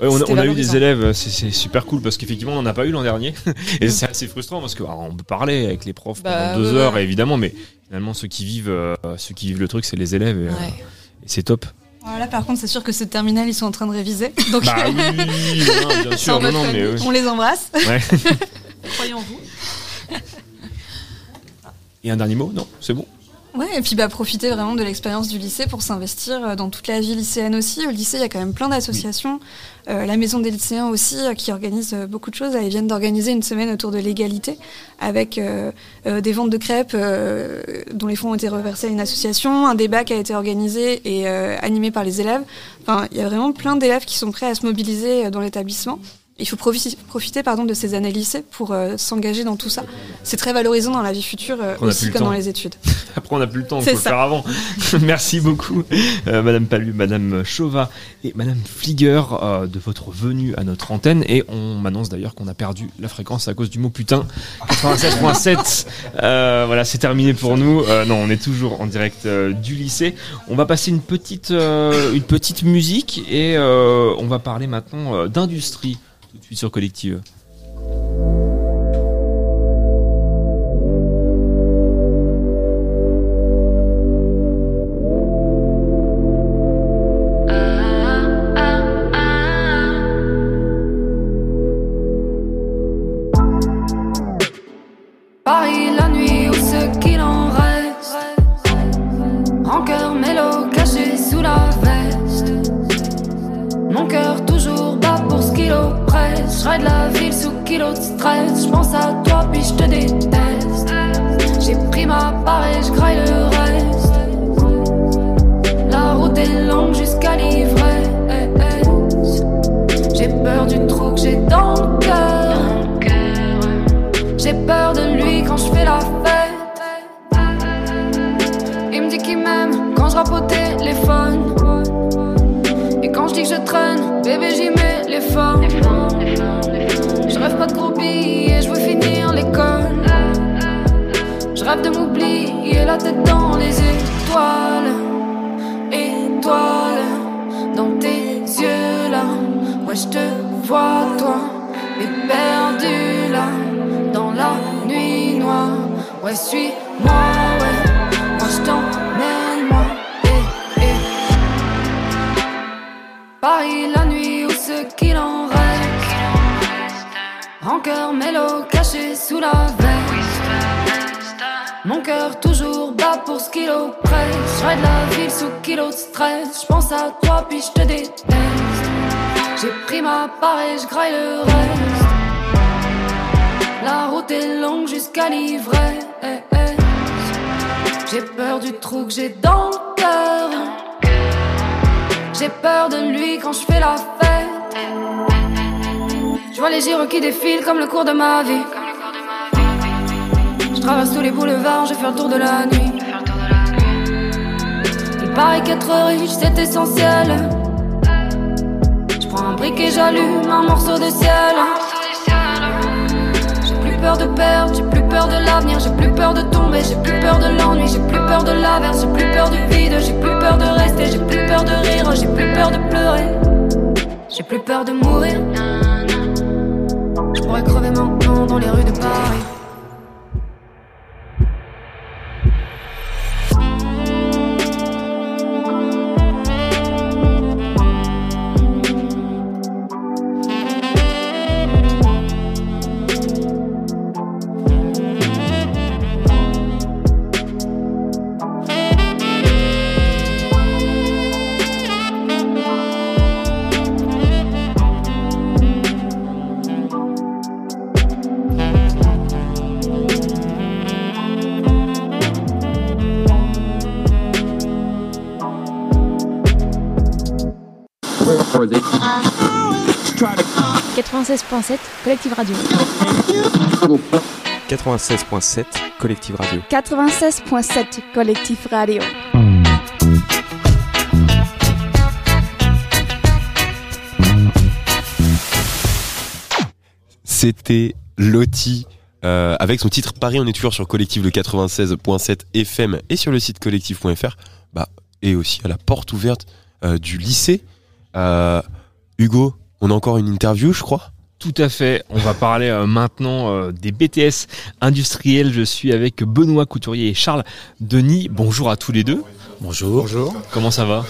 Ouais, on, a- C'était on a eu des élèves, c'est super cool parce qu'effectivement on n'en a pas eu l'an dernier et c'est assez frustrant parce que alors, on peut parler avec les profs Bah, pendant deux ouais, heures ouais. évidemment, mais finalement ceux qui vivent, euh, ceux qui vivent le truc c'est les élèves et, euh, et c'est top. Voilà, par contre, c'est sûr que ce terminal, ils sont en train de réviser. Donc, Bah oui, non, bien sûr, Dans non, notre non, mais famille, oui. on les embrasse. Ouais. Croyons vous. Et un dernier mot Non, c'est bon? Ouais, et puis bah, profiter vraiment de l'expérience du lycée pour s'investir euh, dans toute la vie lycéenne aussi. Au lycée, il y a quand même plein d'associations. Euh, la Maison des lycéens aussi, euh, qui organise euh, beaucoup de choses. Ils viennent d'organiser une semaine autour de l'égalité, avec des ventes de crêpes dont les fonds ont été reversés à une association, un débat qui a été organisé et animé par les élèves. Enfin, il y a vraiment plein d'élèves qui sont prêts à se mobiliser dans l'établissement. Il faut profi- profiter pardon, de ces années lycée pour euh, s'engager dans tout ça. C'est très valorisant dans la vie future, euh, On aussi comme dans les études. Après, on n'a plus le temps, faut C'est le faire avant. Merci beaucoup, euh, Madame Palu, Madame Chauva et Madame Flieger euh, de votre venue à notre antenne. Et on m'annonce d'ailleurs qu'on a perdu la fréquence à cause du mot putain. 96.7. Euh, voilà, c'est terminé pour nous. Euh, non, on est toujours en direct euh, du lycée. On va passer une petite, euh, une petite musique et euh, on va parler maintenant euh, d'industrie sur Collective. Toi puis je te déteste. J'ai pris ma part et je graille le reste. La route est longue jusqu'à l'ivresse. J'ai peur du trou que j'ai dans le cœur. J'ai peur de lui quand je fais la fête. Je vois les gyros qui défilent comme le cours de ma vie. Je traverse tous les boulevards, je fais le tour de la nuit. Il paraît qu'être riche c'est essentiel. Je prends un briquet, j'allume un morceau de ciel. J'ai plus peur de perdre, j'ai plus peur de l'avenir, j'ai plus peur de tomber, j'ai plus peur de l'ennui, j'ai plus peur de l'averse, j'ai plus peur du vide, j'ai plus peur de rester, j'ai plus peur de rire, j'ai plus peur de pleurer, j'ai plus peur de mourir. Je pourrais crever maintenant dans les rues de Paris. 96.7 Collective Radio. 96.7 Collective Radio. 96.7 Collectif Radio. C'était Loti euh, avec son titre Paris, on est toujours sur Collective le 96.7 FM et sur le site collective.fr. Bah, et aussi à la porte ouverte euh, du lycée. Euh, Hugo, on a encore une interview, je crois. Tout à fait. On va parler euh, maintenant euh, des BTS industriels. Je suis avec Benoît Couturier et Charles Denis. Bonjour à tous les deux. Bonjour. Bonjour. Comment ça va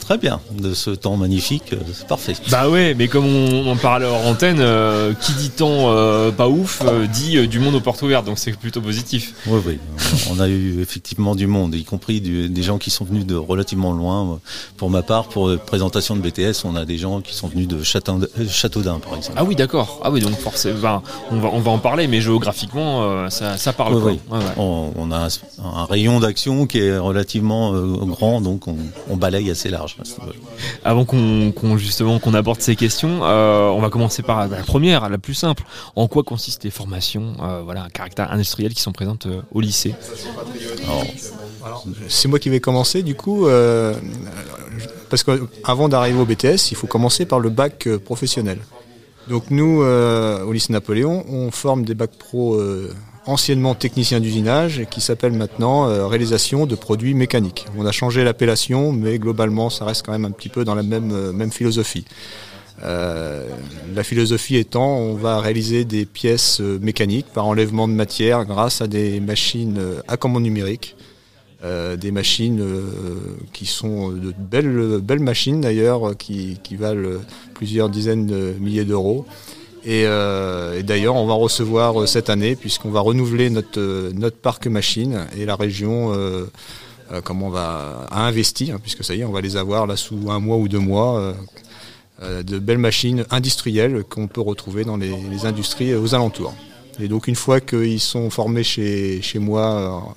Très bien, de ce temps magnifique, euh, c'est parfait. Bah ouais, mais comme on en parlait hors antenne, euh, qui dit temps euh, pas ouf euh, dit euh, du monde aux portes ouvertes, donc c'est plutôt positif. Oui, oui, on a eu effectivement du monde, y compris du- des gens qui sont venus de relativement loin. Pour ma part, pour la présentation de BTS, on a des gens qui sont venus de Châteaudun, Châteaudun, par exemple. Ah oui, d'accord. Ah oui, donc forcément, ben, on va on va en parler, mais géographiquement, euh, ça, ça parle. Oui, quoi. oui. Ouais, ouais. On, on a un, un rayon d'action qui est relativement euh, grand, donc on, on balaye assez large. Avant qu'on justement qu'on aborde ces questions, euh, on va commencer par la première, la plus simple. En quoi consistent les formations, euh, voilà, à caractère industriel qui sont présentes euh, au lycée? C'est moi qui vais commencer du coup, euh, parce qu'avant d'arriver au BTS, il faut commencer par le bac euh, professionnel. Donc nous, euh, au lycée Napoléon, on forme des bacs pro euh, anciennement techniciens d'usinage qui s'appellent maintenant euh, réalisation de produits mécaniques. On a changé l'appellation, mais globalement, ça reste quand même un petit peu dans la même, euh, philosophie. Euh, la philosophie étant, on va réaliser des pièces mécaniques par enlèvement de matière grâce à des machines à commande numérique. Des machines qui sont de belles, belles machines d'ailleurs, qui, valent plusieurs dizaines de milliers d'euros. Et, euh, et d'ailleurs, on va recevoir euh, cette année, puisqu'on va renouveler notre, euh, parc machine, et la région comment on va, a investi, hein, puisque ça y est, on va les avoir là sous un mois ou deux mois, de belles machines industrielles qu'on peut retrouver dans les, industries aux alentours. Et donc une fois qu'ils sont formés chez, moi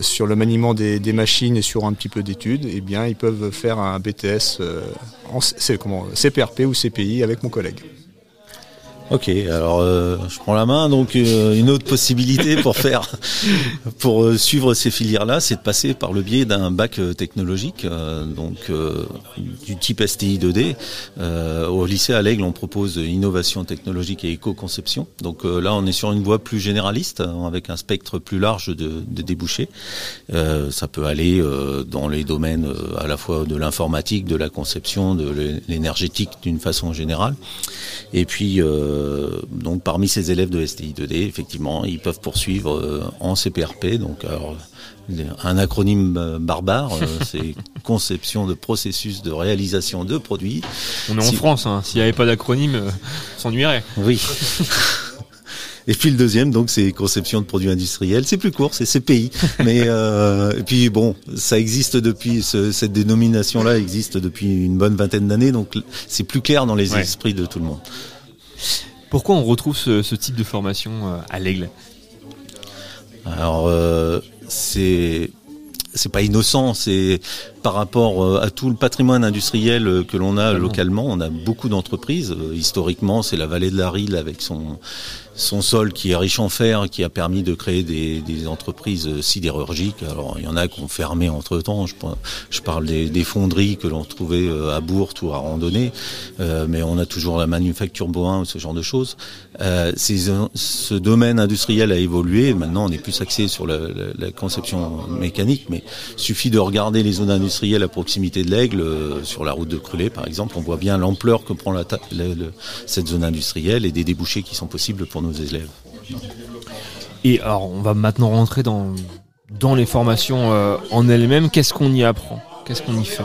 sur le maniement des, machines et sur un petit peu d'études, eh bien ils peuvent faire un BTS en CPRP ou CPI avec mon collègue. Ok, alors euh, je prends la main. Donc euh, une autre possibilité pour faire, pour euh, suivre ces filières-là, c'est de passer par le biais d'un bac euh, technologique, euh, donc euh, du type STI 2D. Euh, au lycée à l'Aigle, on propose innovation technologique et éco-conception. Donc euh, là, on est sur une voie plus généraliste, euh, avec un spectre plus large de, de débouchés. Euh, ça peut aller euh, dans les domaines euh, à la fois de l'informatique, de la conception, de l'é- l'énergétique d'une façon générale. Et puis, euh, donc parmi ces élèves de STI 2D, effectivement, ils peuvent poursuivre euh, en CPRP. Donc, alors, un acronyme euh, barbare, euh, c'est conception de processus de réalisation de produits. On est en France, hein. s'il n'y avait pas d'acronyme, euh, on s'ennuierait. Oui. Et puis le deuxième, donc, c'est conception de produits industriels. C'est plus court, c'est CPI. Mais euh, et puis bon, ça existe depuis ce- cette dénomination-là existe depuis une bonne vingtaine d'années, donc c'est plus clair dans les Ouais. esprits de tout le monde. Pourquoi on retrouve ce, ce type de formation euh, à l'aigle? Alors euh, c'est c'est pas innocent, c'est par rapport euh, à tout le patrimoine industriel que l'on a localement, on a beaucoup d'entreprises. Historiquement, c'est la vallée de la Rille avec son son sol qui est riche en fer, qui a permis de créer des, des entreprises sidérurgiques. Alors il y en a qui ont fermé entre temps. Je, parle des, des fonderies que l'on trouvait euh, à Bourg ou à Randonnée, Euh, mais on a toujours la manufacture Boin ou ce genre de choses. Euh, ce domaine industriel a évolué. Maintenant, on est plus axé sur la, la- la conception mécanique, mais suffit de regarder les zones industrielles à proximité de l'Aigle, euh, sur la route de Crulé par exemple. On voit bien l'ampleur que prend la cette zone industrielle et des débouchés qui sont possibles pour nos élèves. Et alors, on va maintenant rentrer dans, dans les formations euh, en elles-mêmes. Qu'est-ce qu'on y apprend? Qu'est-ce qu'on y fait?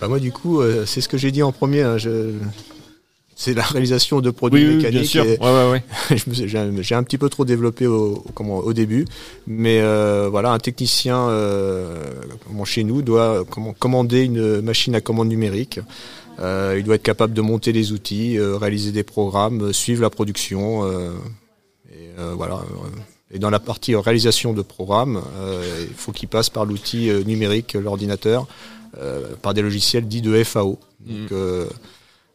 Bah moi du coup, euh, c'est ce que j'ai dit en premier. hein, je- C'est la réalisation de produits Oui, oui, mécaniques. bien sûr. Ouais, ouais, ouais. j'ai un- petit peu trop développé au, comment, au début, mais euh, voilà, un technicien comment, chez nous doit comment, commander une machine à commande numérique. Euh, il doit être capable de monter les outils, euh, réaliser des programmes, euh, suivre la production. euh, et euh, voilà. Et dans la partie réalisation de programmes, euh, il faut qu'il passe par l'outil numérique, l'ordinateur, euh, par des logiciels dits de FAO, donc euh,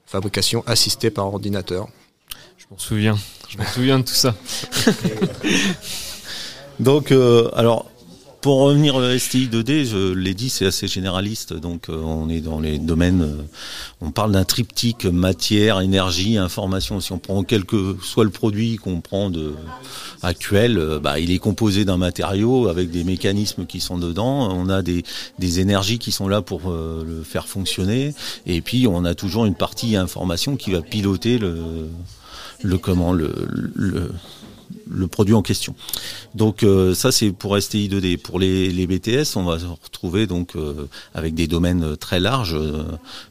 fabrication assistée par ordinateur. Je m'en souviens. Je me souviens de tout ça. Donc, euh, alors, pour revenir au STI 2D, je l'ai dit, c'est assez généraliste. Donc, euh, on est dans les domaines. euh, on parle d'un triptyque matière, énergie, information. Si on prend quel que soit le produit qu'on prend de actuel, euh, bah, il est composé d'un matériau avec des mécanismes qui sont dedans. On a des, des énergies qui sont là pour le faire fonctionner. Et puis, on a toujours une partie information qui va piloter le, le comment le, le le produit en question. Donc euh, ça c'est pour STI 2D. Pour les, BTS, on va se retrouver donc euh, avec des domaines très larges. Euh,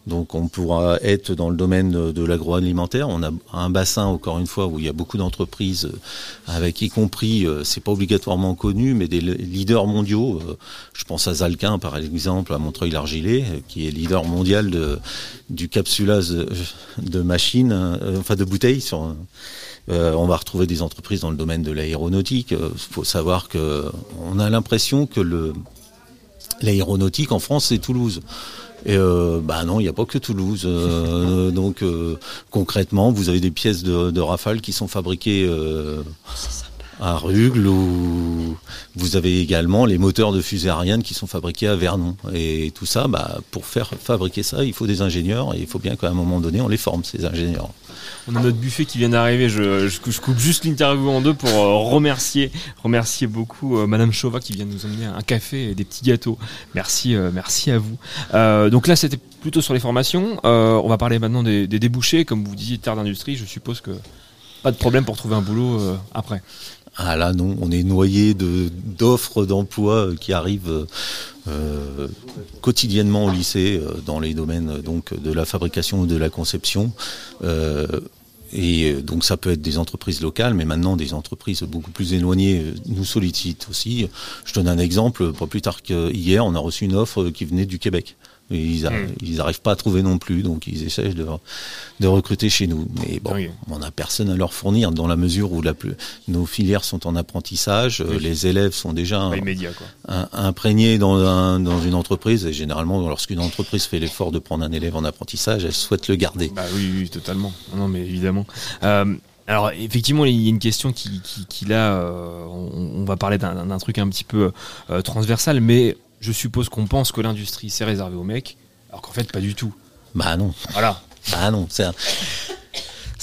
donc on pourra être dans le domaine de l'agroalimentaire. On a un bassin encore une fois où il y a beaucoup d'entreprises euh, avec y compris, euh, c'est pas obligatoirement connu, mais des le- leaders mondiaux. Euh, je pense à Zalquin par exemple, à Montreuil-l'Argilé, euh, qui est leader mondial de, du capsulage de, de machines, euh, enfin de bouteilles sur euh, on va retrouver des entreprises dans le domaine de l'aéronautique. Il faut savoir que on a l'impression que le l'aéronautique en France c'est Toulouse. Et euh, bah non, il n'y a pas que Toulouse. Euh, donc euh, concrètement, vous avez des pièces de, de Rafale qui sont fabriquées euh, à Rugles ou vous avez également les moteurs de fusées aériennes qui sont fabriqués à Vernon. Et tout ça, bah, pour faire fabriquer ça, il faut des ingénieurs et il faut bien qu'à un moment donné, on les forme, ces ingénieurs. On a notre buffet qui vient d'arriver. Je, je, je coupe juste l'interview en deux pour euh, remercier, remercier beaucoup euh, Madame Chauva qui vient nous emmener un café et des petits gâteaux. Merci, euh, merci à vous. Euh, donc là, c'était plutôt sur les formations. Euh, on va parler maintenant des, des débouchés, comme vous disiez, terre d'industrie. Je suppose que pas de problème pour trouver un boulot euh, après. Ah là non, on est noyé de d'offres d'emploi euh, qui arrivent euh, quotidiennement au lycée euh, dans les domaines donc de la fabrication ou de la conception. Et donc ça peut être des entreprises locales, mais maintenant des entreprises beaucoup plus éloignées nous sollicitent aussi. Je donne un exemple, pas plus tard qu'hier, on a reçu une offre qui venait du Québec. Et ils Hmm. n'arrivent pas à trouver non plus, donc ils essaient de, de recruter chez nous. Mais bon, on n'a personne à leur fournir dans la mesure où la plus, nos filières sont en apprentissage, euh, Oui. les élèves sont déjà quoi. un- imprégnés dans, un- dans une entreprise. Et généralement, lorsqu'une entreprise fait l'effort de prendre un élève en apprentissage, elle souhaite le garder. Bah oui, oui, totalement. Non, mais évidemment. Euh, alors effectivement, il y a une question qui, qui, qui là, euh, on, on va parler d'un d'un truc un petit peu euh, transversal, mais je suppose qu'on pense que l'industrie c'est réservé aux mecs, alors qu'en fait pas du tout. Bah non. Voilà. Bah non, c'est un-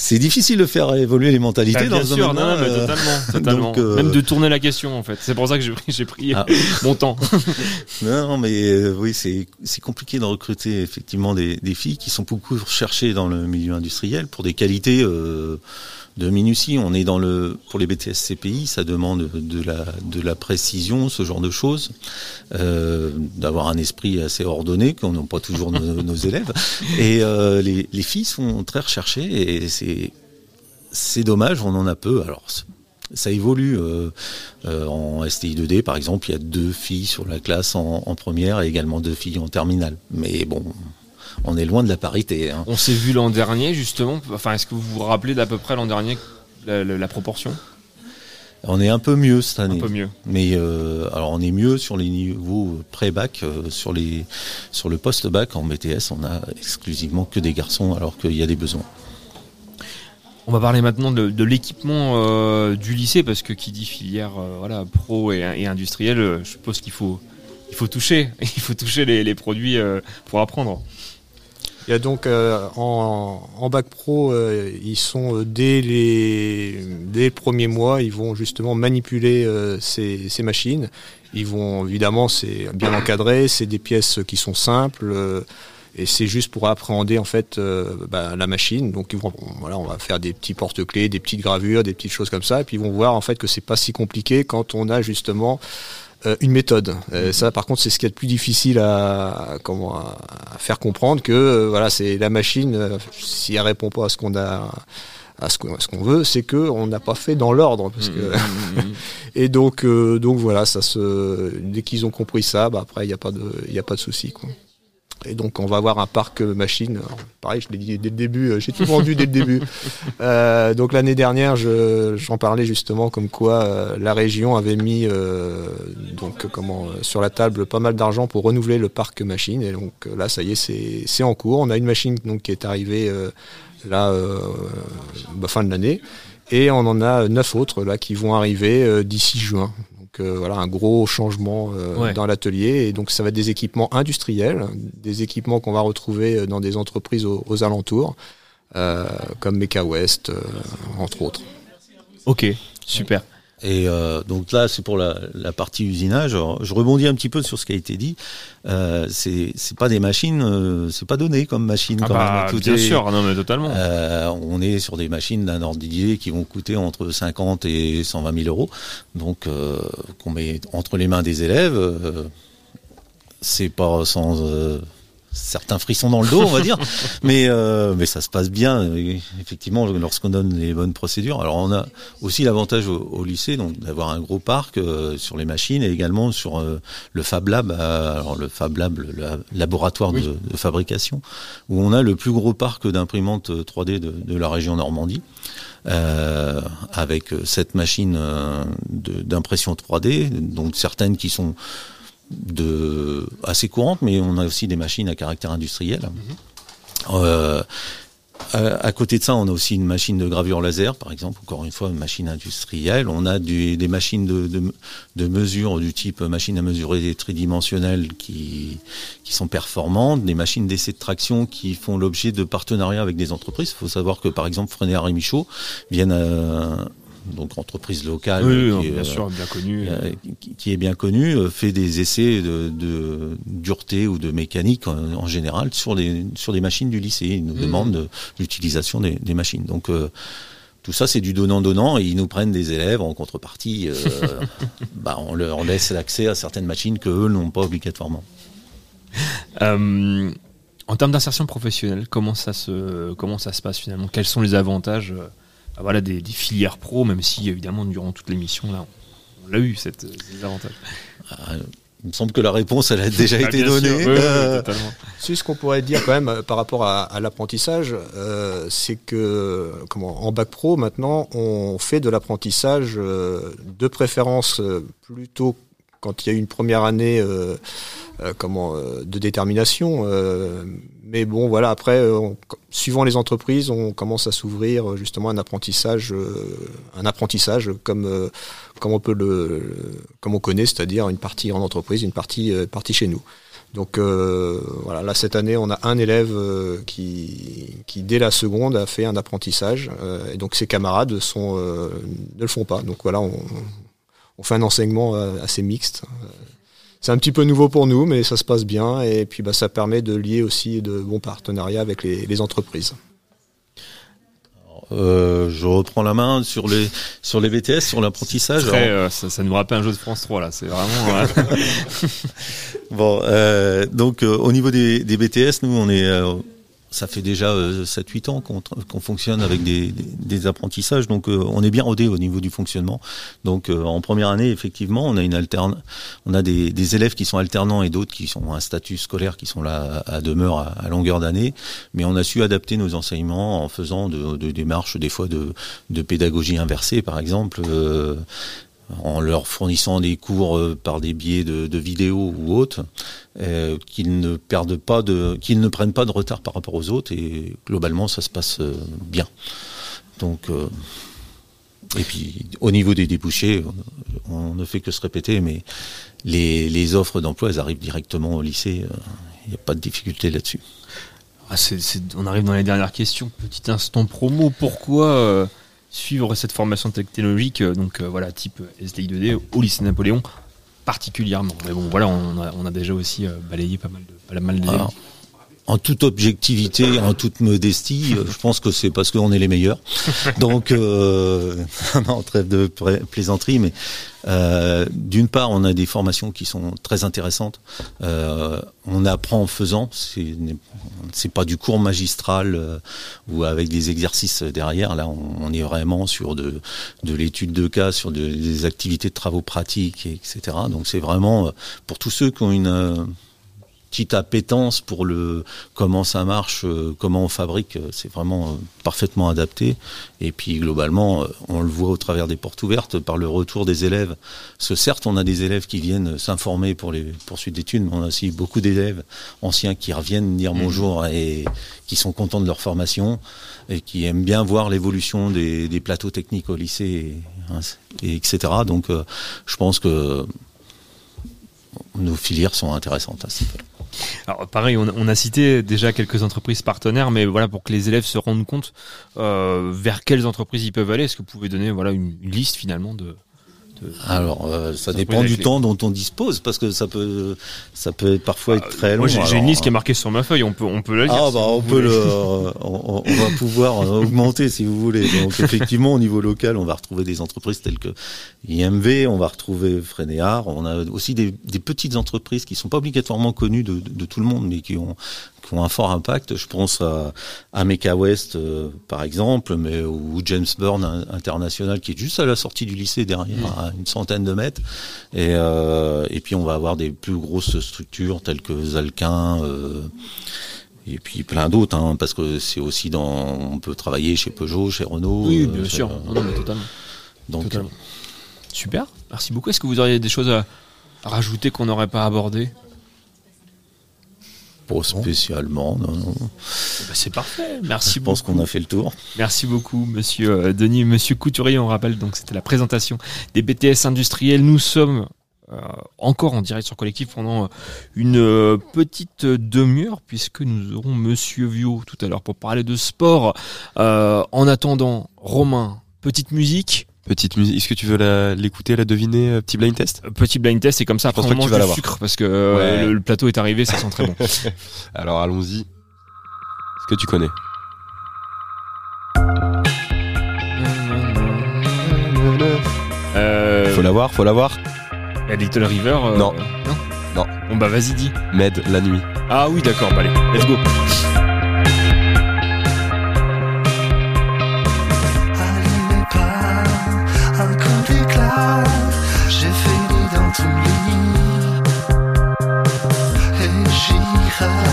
C'est difficile de faire évoluer les mentalités Bah, bien dans ce sûr, non, mais euh, totalement, totalement. donc, euh, Même de tourner la question en fait. C'est pour ça que j'ai pris, Ah. mon temps. Non, mais euh, oui, c'est c'est compliqué de recruter effectivement des, des filles qui sont beaucoup recherchées dans le milieu industriel pour des qualités euh, de minutie. On est dans le pour les BTS CPI, ça demande de la de la précision, ce genre de choses, euh, d'avoir un esprit assez ordonné qu'on n'a pas toujours nos, nos élèves. Et euh, les, les filles sont très recherchées et c'est c'est dommage, on en a peu. Alors ça évolue. euh, euh, en STI 2D, par exemple, il y a deux filles sur la classe en, en première et également deux filles en terminale. Mais bon, on est loin de la parité. hein. On s'est vu l'an dernier justement. Enfin, est-ce que vous vous rappelez d'à peu près l'an dernier la, la- la proportion? On est un peu mieux cette année. Un peu mieux. Mais euh, alors on est mieux sur les niveaux pré-bac, euh, sur les sur le post-bac en BTS, on a exclusivement que des garçons alors qu'il y a des besoins. On va parler maintenant de, de l'équipement euh, du lycée parce que qui dit filière voilà pro et, et industriel, je suppose qu'il faut il faut toucher, il faut toucher les, les produits pour apprendre. Il y a donc euh, en, en bac pro, euh, ils sont euh, dès les dès le premier mois, ils vont justement manipuler euh, ces, ces machines. Ils vont évidemment, c'est bien encadré, c'est des pièces qui sont simples. euh, et c'est juste pour appréhender en fait euh, bah, la machine. Donc ils vont, voilà, on va faire des petits porte-clés, des petites gravures, des petites choses comme ça, et puis ils vont voir en fait que c'est pas si compliqué quand on a justement euh, une méthode. Euh, ça, par contre, c'est ce qui est le plus difficile à, à- comment à, faire comprendre que euh, voilà, c'est la machine. euh, si elle répond pas à ce qu'on a à ce qu'on à ce qu'on veut, c'est que on n'a pas fait dans l'ordre parce que et donc euh, donc voilà, ça se dès qu'ils ont compris ça, bah après il n'y a pas de il a pas de souci quoi. Et donc on va avoir un parc euh, machine. Alors, pareil, je l'ai dit dès le début, euh, j'ai tout vendu dès le début. Euh, donc l'année dernière, je- j'en parlais justement comme quoi euh, la région avait mis euh, donc comment sur la table pas mal d'argent pour renouveler le parc machine. Et donc là, ça y est, c'est en cours. On a une machine donc qui est arrivée là bah, fin de l'année. Et on en a neuf autres là qui vont arriver d'ici juin. Donc euh, voilà, un gros changement euh, Ouais. dans l'atelier. Et donc ça va être des équipements industriels, des équipements qu'on va retrouver dans des entreprises aux, aux alentours, euh, comme Mecha West, euh, entre autres. Ok, super. Et euh, donc là, c'est pour la, la partie usinage. Alors, je rebondis un petit peu sur ce qui a été dit. Euh, c'est pas des machines, euh, c'est pas donné comme machine. Ah quand bah, même. Tout bien est- sûr, non mais totalement. Euh, on est sur des machines d'un d'idée qui vont coûter entre 50 et 120 000 euros. Donc, euh, qu'on met entre les mains des élèves, euh, c'est pas sans euh, certains frissons dans le dos, on va dire, mais euh, mais ça se passe bien euh, effectivement lorsqu'on donne les bonnes procédures. Alors, on a aussi l'avantage au, au lycée donc d'avoir un gros parc euh, sur les machines et également sur euh, le Fab Lab, euh, alors le Fab Lab, le, la- laboratoire de, de fabrication, où on a le plus gros parc d'imprimantes 3D de, de la région Normandie. Euh, avec cette machine euh, d'impression 3D, donc certaines qui sont de assez courantes, mais on a aussi des machines à caractère industriel. Euh, à, côté de ça, on a aussi une machine de gravure laser, par exemple, encore une fois, une machine industrielle. On a du- des machines de, de, de mesure du type machine à mesurer tridimensionnelle qui, qui sont performantes, des machines d'essai de traction qui font l'objet de partenariats avec des entreprises. Il faut savoir que, par exemple, Freinet et Michaud viennent à, donc entreprise locale Oui, qui, non, est, bien euh, sûr, bien connue. euh, qui, est bien connu, euh, fait des essais de, de dureté ou de mécanique en, en général sur des sur machines du lycée. Ils nous Mhm. demandent de- l'utilisation des, des machines. Donc tout ça, c'est du donnant-donnant et ils nous prennent des élèves en contrepartie. euh, bah, on leur laisse l'accès à certaines machines que eux n'ont pas obligatoirement. Euh, en termes d'insertion professionnelle, comment ça se comment ça se passe finalement? Quels sont les avantages voilà, des, des filières pro, même si évidemment durant toute l'émission là, on, on l'a eu cette, ces avantages. Il me semble que la réponse, elle a déjà Ah, été donnée. oui, oui, Euh. C'est ce qu'on pourrait dire quand même euh, par rapport à, à l'apprentissage, euh, c'est que comment, en bac pro maintenant, on fait de l'apprentissage euh, de préférence euh, plutôt quand il y a une première année euh, euh, comment euh, de détermination. Mais bon, voilà, après, euh, suivant les entreprises, on commence à s'ouvrir euh, justement un apprentissage, euh, un apprentissage comme comme on peut le, comme on connaît, c'est-à-dire une partie en entreprise, une partie partie chez nous. Donc voilà, là cette année, on a un élève qui, qui dès la seconde a fait un apprentissage, et donc ses camarades ne le font pas. Donc voilà, on, fait un enseignement assez mixte. C'est un petit peu nouveau pour nous, mais ça se passe bien, et puis bah, ça permet de lier aussi de bons partenariats avec les, les entreprises. Euh, je reprends la main sur les sur les BTS, sur l'apprentissage. Euh, ça, ça nous rappelle un jeu de France 3 là, c'est vraiment. ouais. Bon, euh, donc euh, au niveau des, des BTS, nous on est, euh, ça fait déjà 7-8 ans qu'on fonctionne avec des, apprentissages, donc euh, on est bien rodé au niveau du fonctionnement. Donc euh, en première année, effectivement, on a une alterne, on a des, élèves qui sont alternants et d'autres qui sont un statut scolaire, qui sont là à, demeure à, longueur d'année, mais on a su adapter nos enseignements en faisant de, démarches des fois de, pédagogie inversée, par exemple. euh, en leur fournissant des cours euh, par des biais de, vidéos ou autres, euh, qu'ils ne perdent pas qu'ils ne prennent pas de retard par rapport aux autres et globalement ça se passe euh, bien. Donc et puis au niveau des débouchés, on, ne fait que se répéter, mais les, offres d'emploi elles arrivent directement au lycée. Il n'y a pas de difficulté là-dessus. Ah, on arrive dans les dernières questions. Petit instant promo. Pourquoi suivre cette formation technologique, euh, donc euh, voilà, type SDI2D au lycée Napoléon particulièrement Mais bon, voilà, on a, on a déjà aussi euh, balayé pas mal de pas mal d'éléments. Alors, en toute objectivité, en toute modestie, euh, je pense que c'est parce qu'on est les meilleurs. Donc, euh, trêve de pla- plaisanterie, mais euh, d'une part, on a des formations qui sont très intéressantes. Euh, on apprend en faisant. C'est pas du cours magistral euh, ou avec des exercices derrière. Là, on, est vraiment sur de, de l'étude de cas, sur de- des activités de travaux pratiques, et etc. Donc, c'est vraiment euh, pour tous ceux qui ont une petite appétence pour le comment ça marche, euh, comment on fabrique, euh, c'est vraiment euh, parfaitement adapté. Et puis globalement, on le voit au travers des portes ouvertes par le retour des élèves. Parce que certes, on a des élèves qui viennent s'informer pour les poursuites d'études, mais on a aussi beaucoup d'élèves anciens qui reviennent dire Mhm. bonjour et qui sont contents de leur formation et qui aiment bien voir l'évolution des, des plateaux techniques au lycée, et, et etc. Donc, euh, je pense que nos filières sont intéressantes à ce niveau. Alors pareil, on, a cité déjà quelques entreprises partenaires, mais voilà pour que les élèves se rendent compte euh, vers quelles entreprises ils peuvent aller. Est-ce que vous pouvez donner voilà une, liste finalement de- Alors, euh, ça dépend du temps dont on dispose, parce que ça peut, ça peut parfois être très long. Moi, j'ai une liste qui est marquée sur ma feuille. On peut on peut la lire. Ah si bah on peut le, euh, on, on va pouvoir euh, augmenter si vous voulez. Donc effectivement au niveau local, on va retrouver des entreprises telles que IMV, on va retrouver Frénéard. On a aussi des, des petites entreprises qui sont pas obligatoirement connues de, de- de tout le monde, mais qui ont qui ont un fort impact. Je pense à, à West euh, par exemple, mais ou James Byrne International qui est juste à la sortie du lycée derrière, à une centaine de mètres. Et, euh, et puis on va avoir des plus grosses structures telles que Zalquin. euh, et puis plein d'autres, hein, parce que c'est aussi dans. On peut travailler chez Peugeot, chez Renault. Oui, euh, bien chez- sûr. Non, non, mais totalement. Donc, Totalement. Super. Merci beaucoup. Est-ce que vous auriez des choses à à rajouter qu'on n'aurait pas abordé Pas spécialement, non, non. Bah, c'est parfait. Merci Je pense beaucoup. qu'on a fait le tour. Merci beaucoup, monsieur euh, Denis, monsieur Couturier. On rappelle donc c'était la présentation des BTS industriels. Nous sommes euh, encore en direct sur Collectif pendant euh, une euh, petite demi-heure puisque nous aurons monsieur Vio tout à l'heure pour parler de sport. Euh, en attendant, Romain, petite musique. Petite musique. Est-ce que tu veux l'écouter, la deviner, euh, petit blind test? Petit blind test et comme ça après on mange du sucre parce que euh, Ouais. le, le plateau est arrivé, ça sent très bon. Alors allons-y. Est-ce que tu connais? Euh, Faut l'avoir, faut l'avoir. La Little River. euh, Non. Non. Non. Bon bah vas-y dis. Med la nuit. Ah oui d'accord, bah allez, let's go. J'ai fini dans ton lit. Et j'irai,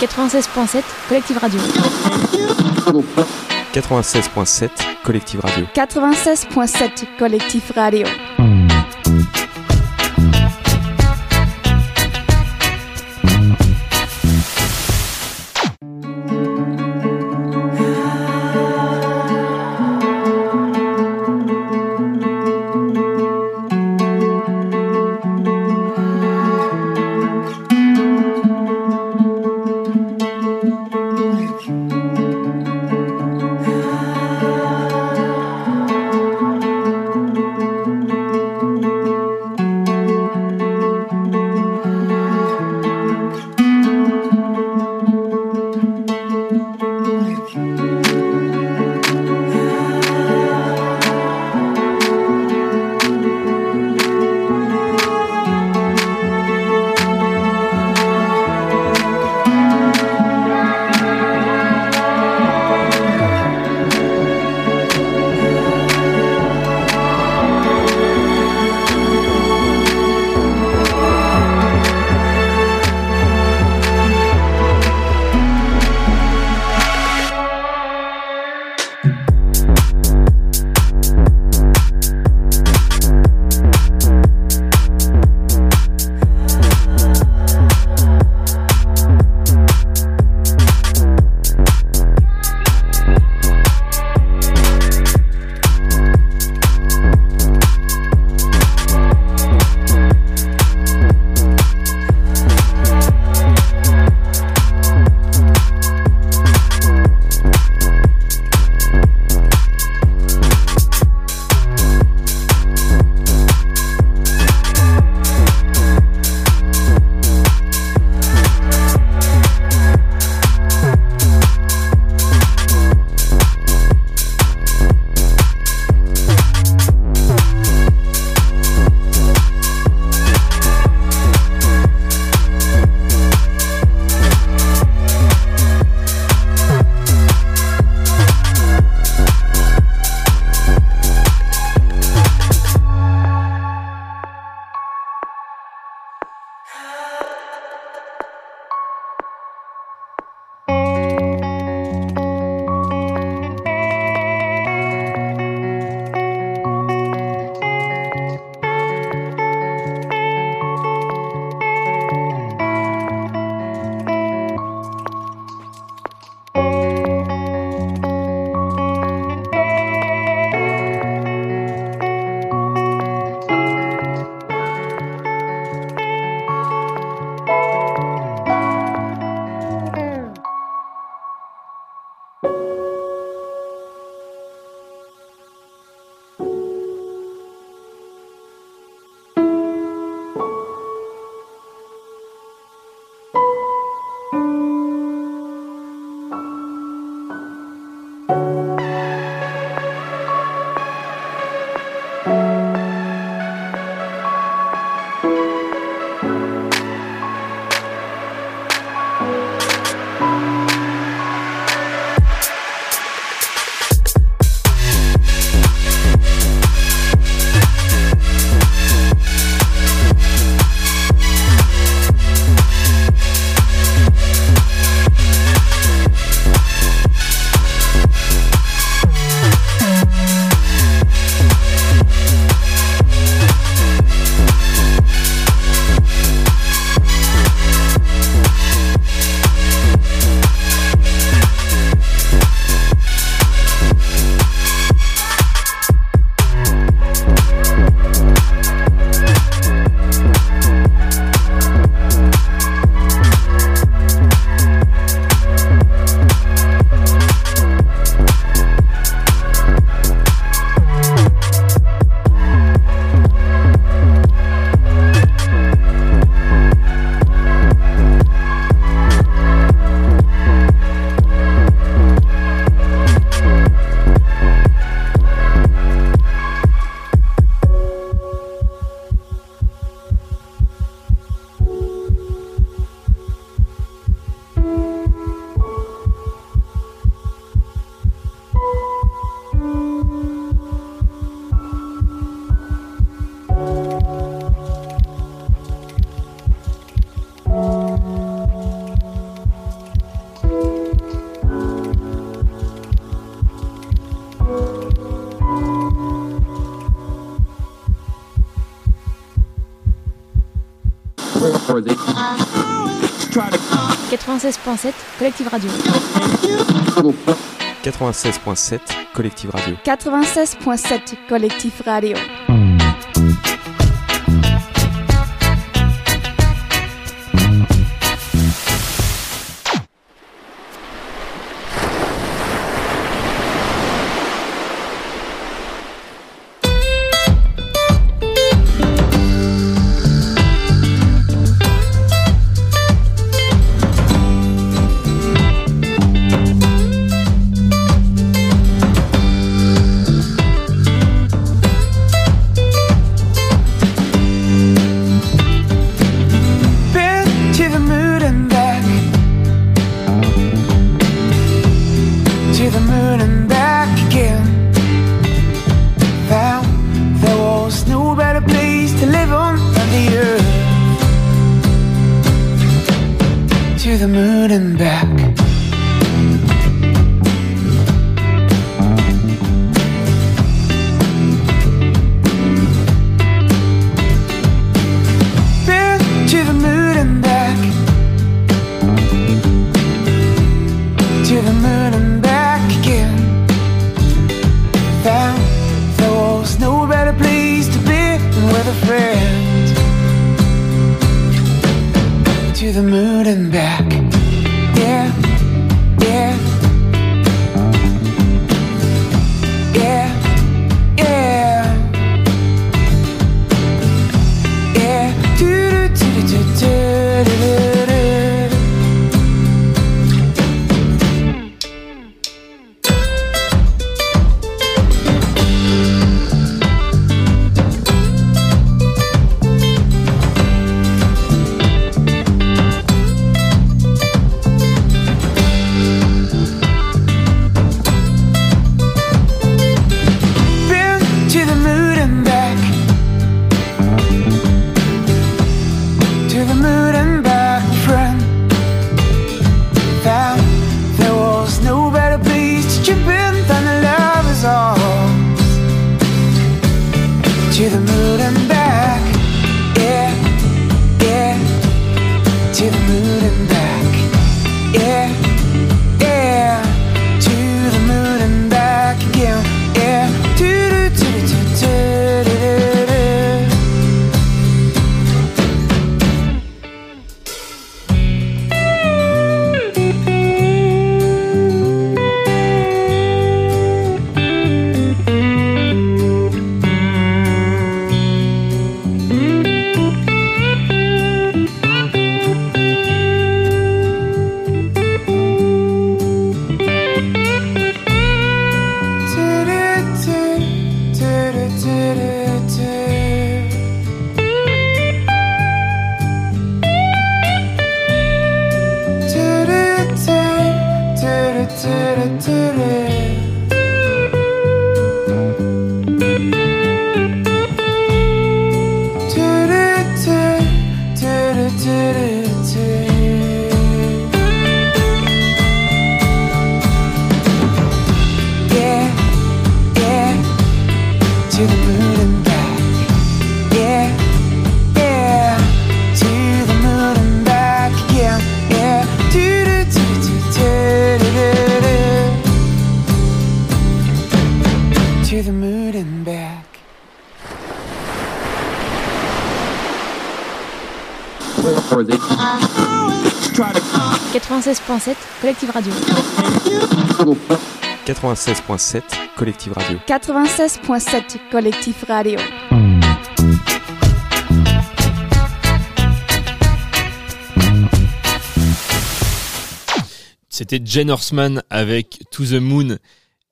96.7 Collectif Radio. 96.7 Collectif Radio. 96.7 Collectif Radio. 96.7 Collectif Radio. 96.7 Collective Radio. 96.7 Collectif Radio. 96.7 Collectif Radio. 96.7 Collective Radio. 96.7 Collectif Radio. C'était Jen Horseman avec To the Moon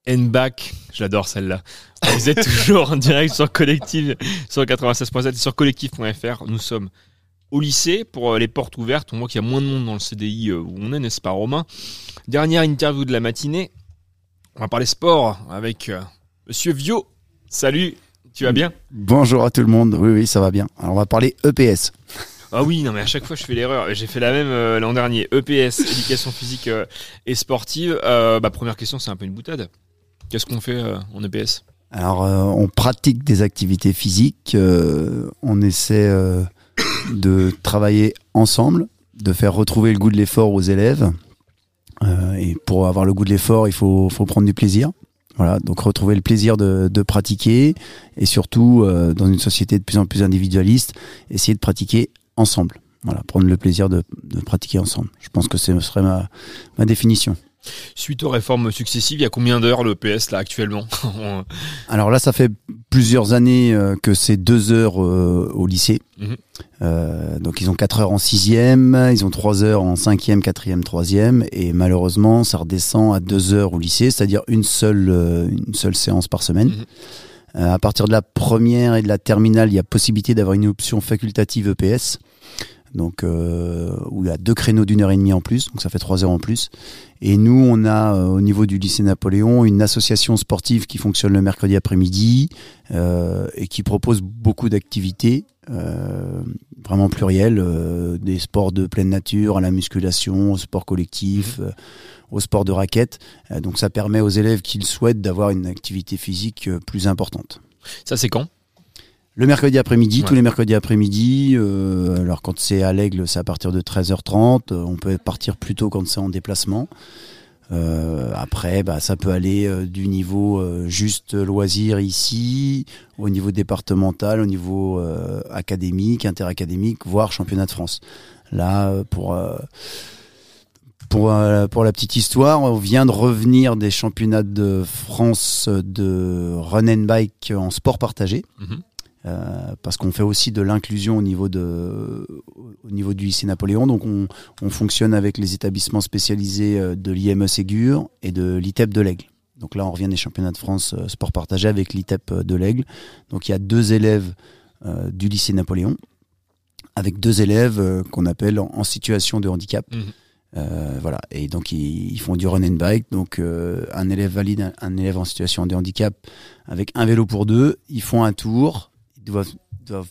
and Back. J'adore celle-là. Vous êtes toujours en direct sur Collective, sur 96.7 et sur collectif.fr. Nous sommes au lycée pour euh, les portes ouvertes. On voit qu'il y a moins de monde dans le CDI euh, où on est, n'est-ce pas, Romain? Dernière interview de la matinée. On va parler sport avec euh, Monsieur Vio. Salut, tu vas bien? Bonjour à tout le monde. Oui, oui, ça va bien. Alors, on va parler EPS. Ah oui, non mais à chaque fois je fais l'erreur. J'ai fait la même euh, l'an dernier. EPS, éducation physique euh, et sportive. Euh, bah, première question, c'est un peu une boutade. Qu'est-ce qu'on fait en EPS Alors, on pratique des activités physiques. on essaie de travailler ensemble, de faire retrouver le goût de l'effort aux élèves. Euh, et pour avoir le goût de l'effort, il faut, faut prendre du plaisir. Voilà, donc retrouver le plaisir de, de pratiquer et surtout euh, dans une société de plus en plus individualiste, essayer de pratiquer ensemble. Voilà, prendre le plaisir de, de pratiquer ensemble. Je pense que ce serait ma, ma définition. Suite aux réformes successives, il y a combien d'heures le PS là actuellement Alors là, ça fait plusieurs années euh, que c'est deux heures euh, au lycée. Mhm. Euh, donc ils ont quatre heures en sixième, ils ont trois heures en cinquième, quatrième, troisième, et malheureusement, ça redescend à deux heures au lycée, c'est-à-dire une seule euh, une seule séance par semaine. Mhm. À partir de la première et de la terminale, il y a possibilité d'avoir une option facultative EPS. Donc, euh, où il y a deux créneaux d'une heure et demie en plus, donc ça fait trois heures en plus. Et nous, on a euh, au niveau du lycée Napoléon une association sportive qui fonctionne le mercredi après-midi euh, et qui propose beaucoup d'activités, euh, vraiment plurielles, euh, des sports de pleine nature, à la musculation, au sport collectif, euh, au sport de raquette. Donc ça permet aux élèves qui le souhaitent d'avoir une activité physique plus importante. Ça c'est quand? Le mercredi après-midi, Ouais. tous les mercredis après-midi. euh, alors quand c'est à l'Aigle, c'est à partir de 13h30. Euh, On peut partir plus tôt quand c'est en déplacement. Euh, après, bah, ça peut aller euh, du niveau juste loisir ici, au niveau départemental, au niveau académique, interacadémique, voire championnat de France. Là, pour pour, pour la petite histoire, on vient de revenir des championnats de France de run and bike en sport partagé. Mhm. Euh, parce qu'on fait aussi de l'inclusion au niveau de au niveau du lycée Napoléon. Donc on, on fonctionne avec les établissements spécialisés euh, de l'IME Ségur et de l'ITEP de l'Aigle. Donc là on revient des championnats de France euh, sport partagé avec l'ITEP de l'Aigle. Donc il y a deux élèves euh, du lycée Napoléon avec deux élèves euh, qu'on appelle en, en situation de handicap. Euh, voilà, et donc ils, ils font du run and bike. Donc un élève valide, un, un élève en situation de handicap avec un vélo pour deux. Ils font un tour, ils doivent, doivent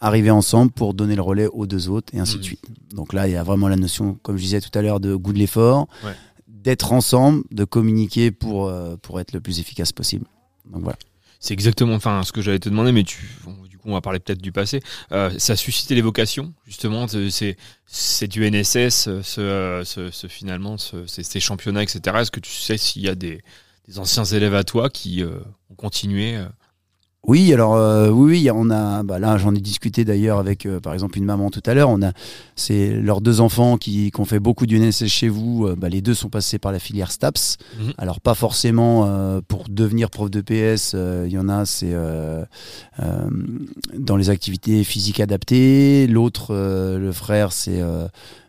arriver ensemble pour donner le relais aux deux autres et ainsi de suite. Donc là, il y a vraiment la notion, comme je disais tout à l'heure, de goût de l'effort, Ouais. d'être ensemble, de communiquer pour euh, pour être le plus efficace possible. Donc voilà. C'est exactement enfin, ce que j'allais te demander, mais tu, bon, du coup, on va parler peut-être du passé. Euh, ça a suscité les vocations, justement. C'est- C'est du NSS, ce, ce, ce- finalement, ce- ces, ces championnats, etc. Est-ce que tu sais s'il y a des, des anciens élèves à toi qui euh, ont continué Oui, alors euh, oui, oui, on a. Bah là, j'en ai discuté d'ailleurs avec, euh, par exemple, une maman tout à l'heure. On a, c'est leurs deux enfants qui, qui ont fait beaucoup du NSS chez vous. euh, bah, les deux sont passés par la filière STAPS. Mhm. Alors pas forcément euh, pour devenir prof de PS. euh, Il y en a, c'est euh, euh, dans les activités physiques adaptées. L'autre, euh, le frère, c'est euh,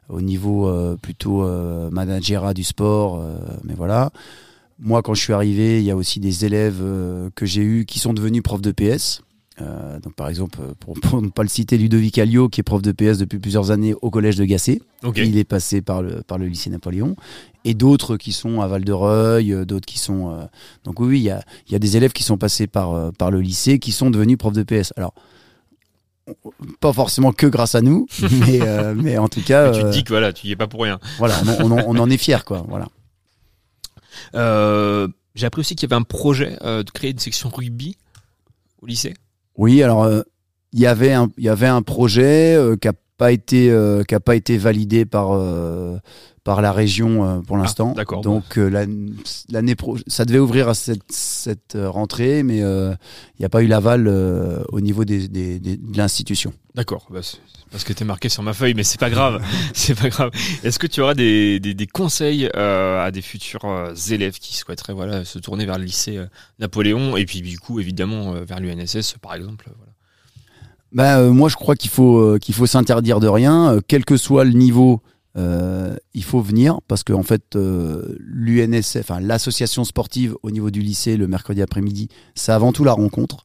au niveau euh, plutôt euh, managérat du sport. euh, mais voilà. Moi, quand je suis arrivé, il y a aussi des élèves euh, que j'ai eus qui sont devenus profs de PS. Euh, donc, par exemple, euh, pour, pour ne pas le citer, Ludovic Alliot, qui est prof de PS depuis plusieurs années au collège de Gassé. Ok. Il est passé par le, par le lycée Napoléon. Et d'autres qui sont à Val-de-Reuil, d'autres qui sont. euh, Donc, oui, il y a, il y a des élèves qui sont passés par, par le lycée qui sont devenus profs de PS. Alors, pas forcément que grâce à nous, mais, euh, mais en tout cas. Tu te dis que voilà, tu y es pas pour rien. Voilà, on, en- on en- on en est fiers, quoi. Voilà. Euh, J'ai appris aussi qu'il y avait un projet euh, de créer une section rugby au lycée. Oui, alors euh, il y avait un il y avait un projet euh, qui a pas été euh, qui a pas été validé par euh, par la région euh, pour l'instant. d'accord. Donc l'an- l'année pro ça devait ouvrir à cette cette rentrée, mais il n'y a pas eu l'aval au niveau des, des- des- de l'institution. D'accord, bah, parce que t'es marqué sur ma feuille, mais c'est pas grave, c'est pas grave. Est-ce que tu auras des, conseils à des futurs élèves qui souhaiteraient voilà se tourner vers le lycée Napoléon et puis du coup évidemment vers l'UNSS par exemple voilà. Ben, euh, moi, je crois qu'il faut, euh, qu'il faut s'interdire de rien, euh, quel que soit le niveau. euh, il faut venir parce qu'en en fait, l'UNSF, l'association sportive au niveau du lycée le mercredi après-midi, c'est avant tout la rencontre.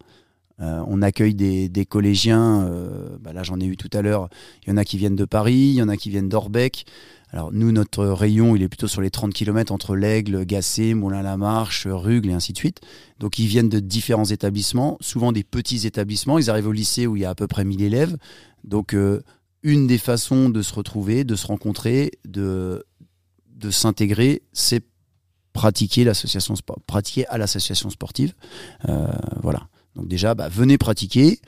On accueille des, des collégiens. euh, bah là, j'en ai eu tout à l'heure. Il y en a qui viennent de Paris, il y en a qui viennent d'Orbec. Alors nous, notre rayon, il est plutôt sur les 30 km entre l'Aigle, Gassé, Moulin-la-Marche, Rugle et ainsi de suite. Donc ils viennent de différents établissements, souvent des petits établissements. Ils arrivent au lycée où il y a à peu près 1000 élèves. Donc euh, une des façons de se retrouver, de se rencontrer, de, de s'intégrer, c'est pratiquer l'association pratiquer à l'association sportive. Euh, voilà. Donc déjà, bah, venez pratiquer.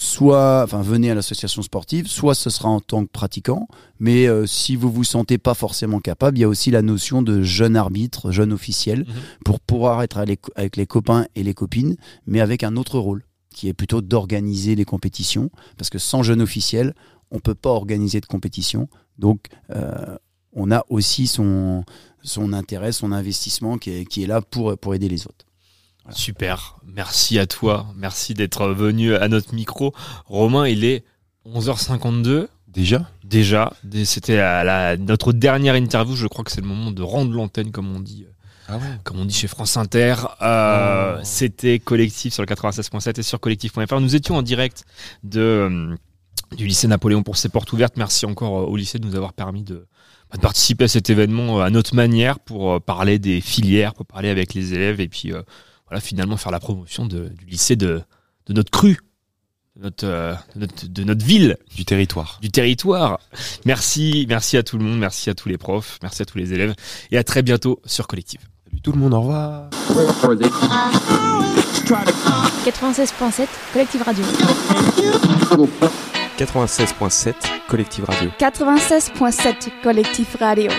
Soit, enfin, venez à l'association sportive, soit ce sera en tant que pratiquant. Mais euh, si vous vous sentez pas forcément capable, il y a aussi la notion de jeune arbitre, jeune officiel, pour pouvoir être avec avec les copains et les copines, mais avec un autre rôle, qui est plutôt d'organiser les compétitions. Parce que sans jeune officiel, on peut pas organiser de compétition. Donc, euh, on a aussi son, son intérêt, son investissement qui est, qui est là pour, pour aider les autres. Super, merci à toi, merci d'être venu à notre micro. Romain, il est 11h52. Déjà? Déjà, c'était à la, notre dernière interview, je crois que c'est le moment de rendre l'antenne comme on dit. Ah Comme on dit chez France Inter, Euh, c'était collectif sur le 96.7 et sur collectif.fr. Nous étions en direct de, euh, du lycée Napoléon pour ses portes ouvertes. Merci encore euh, au lycée de nous avoir permis de, bah, de participer à cet événement euh, à notre manière pour euh, parler des filières, pour parler avec les élèves et puis euh, voilà finalement faire la promotion de- du lycée de, de notre cru, de notre, euh, de notre, de notre ville, du territoire, du territoire. Merci, merci à tout le monde, merci à tous les profs, merci à tous les élèves et à très bientôt sur Collectif. Salut tout le monde, au revoir. 96.7 Collective Radio. 96.7 Collective Radio. 96.7 Collectif Radio.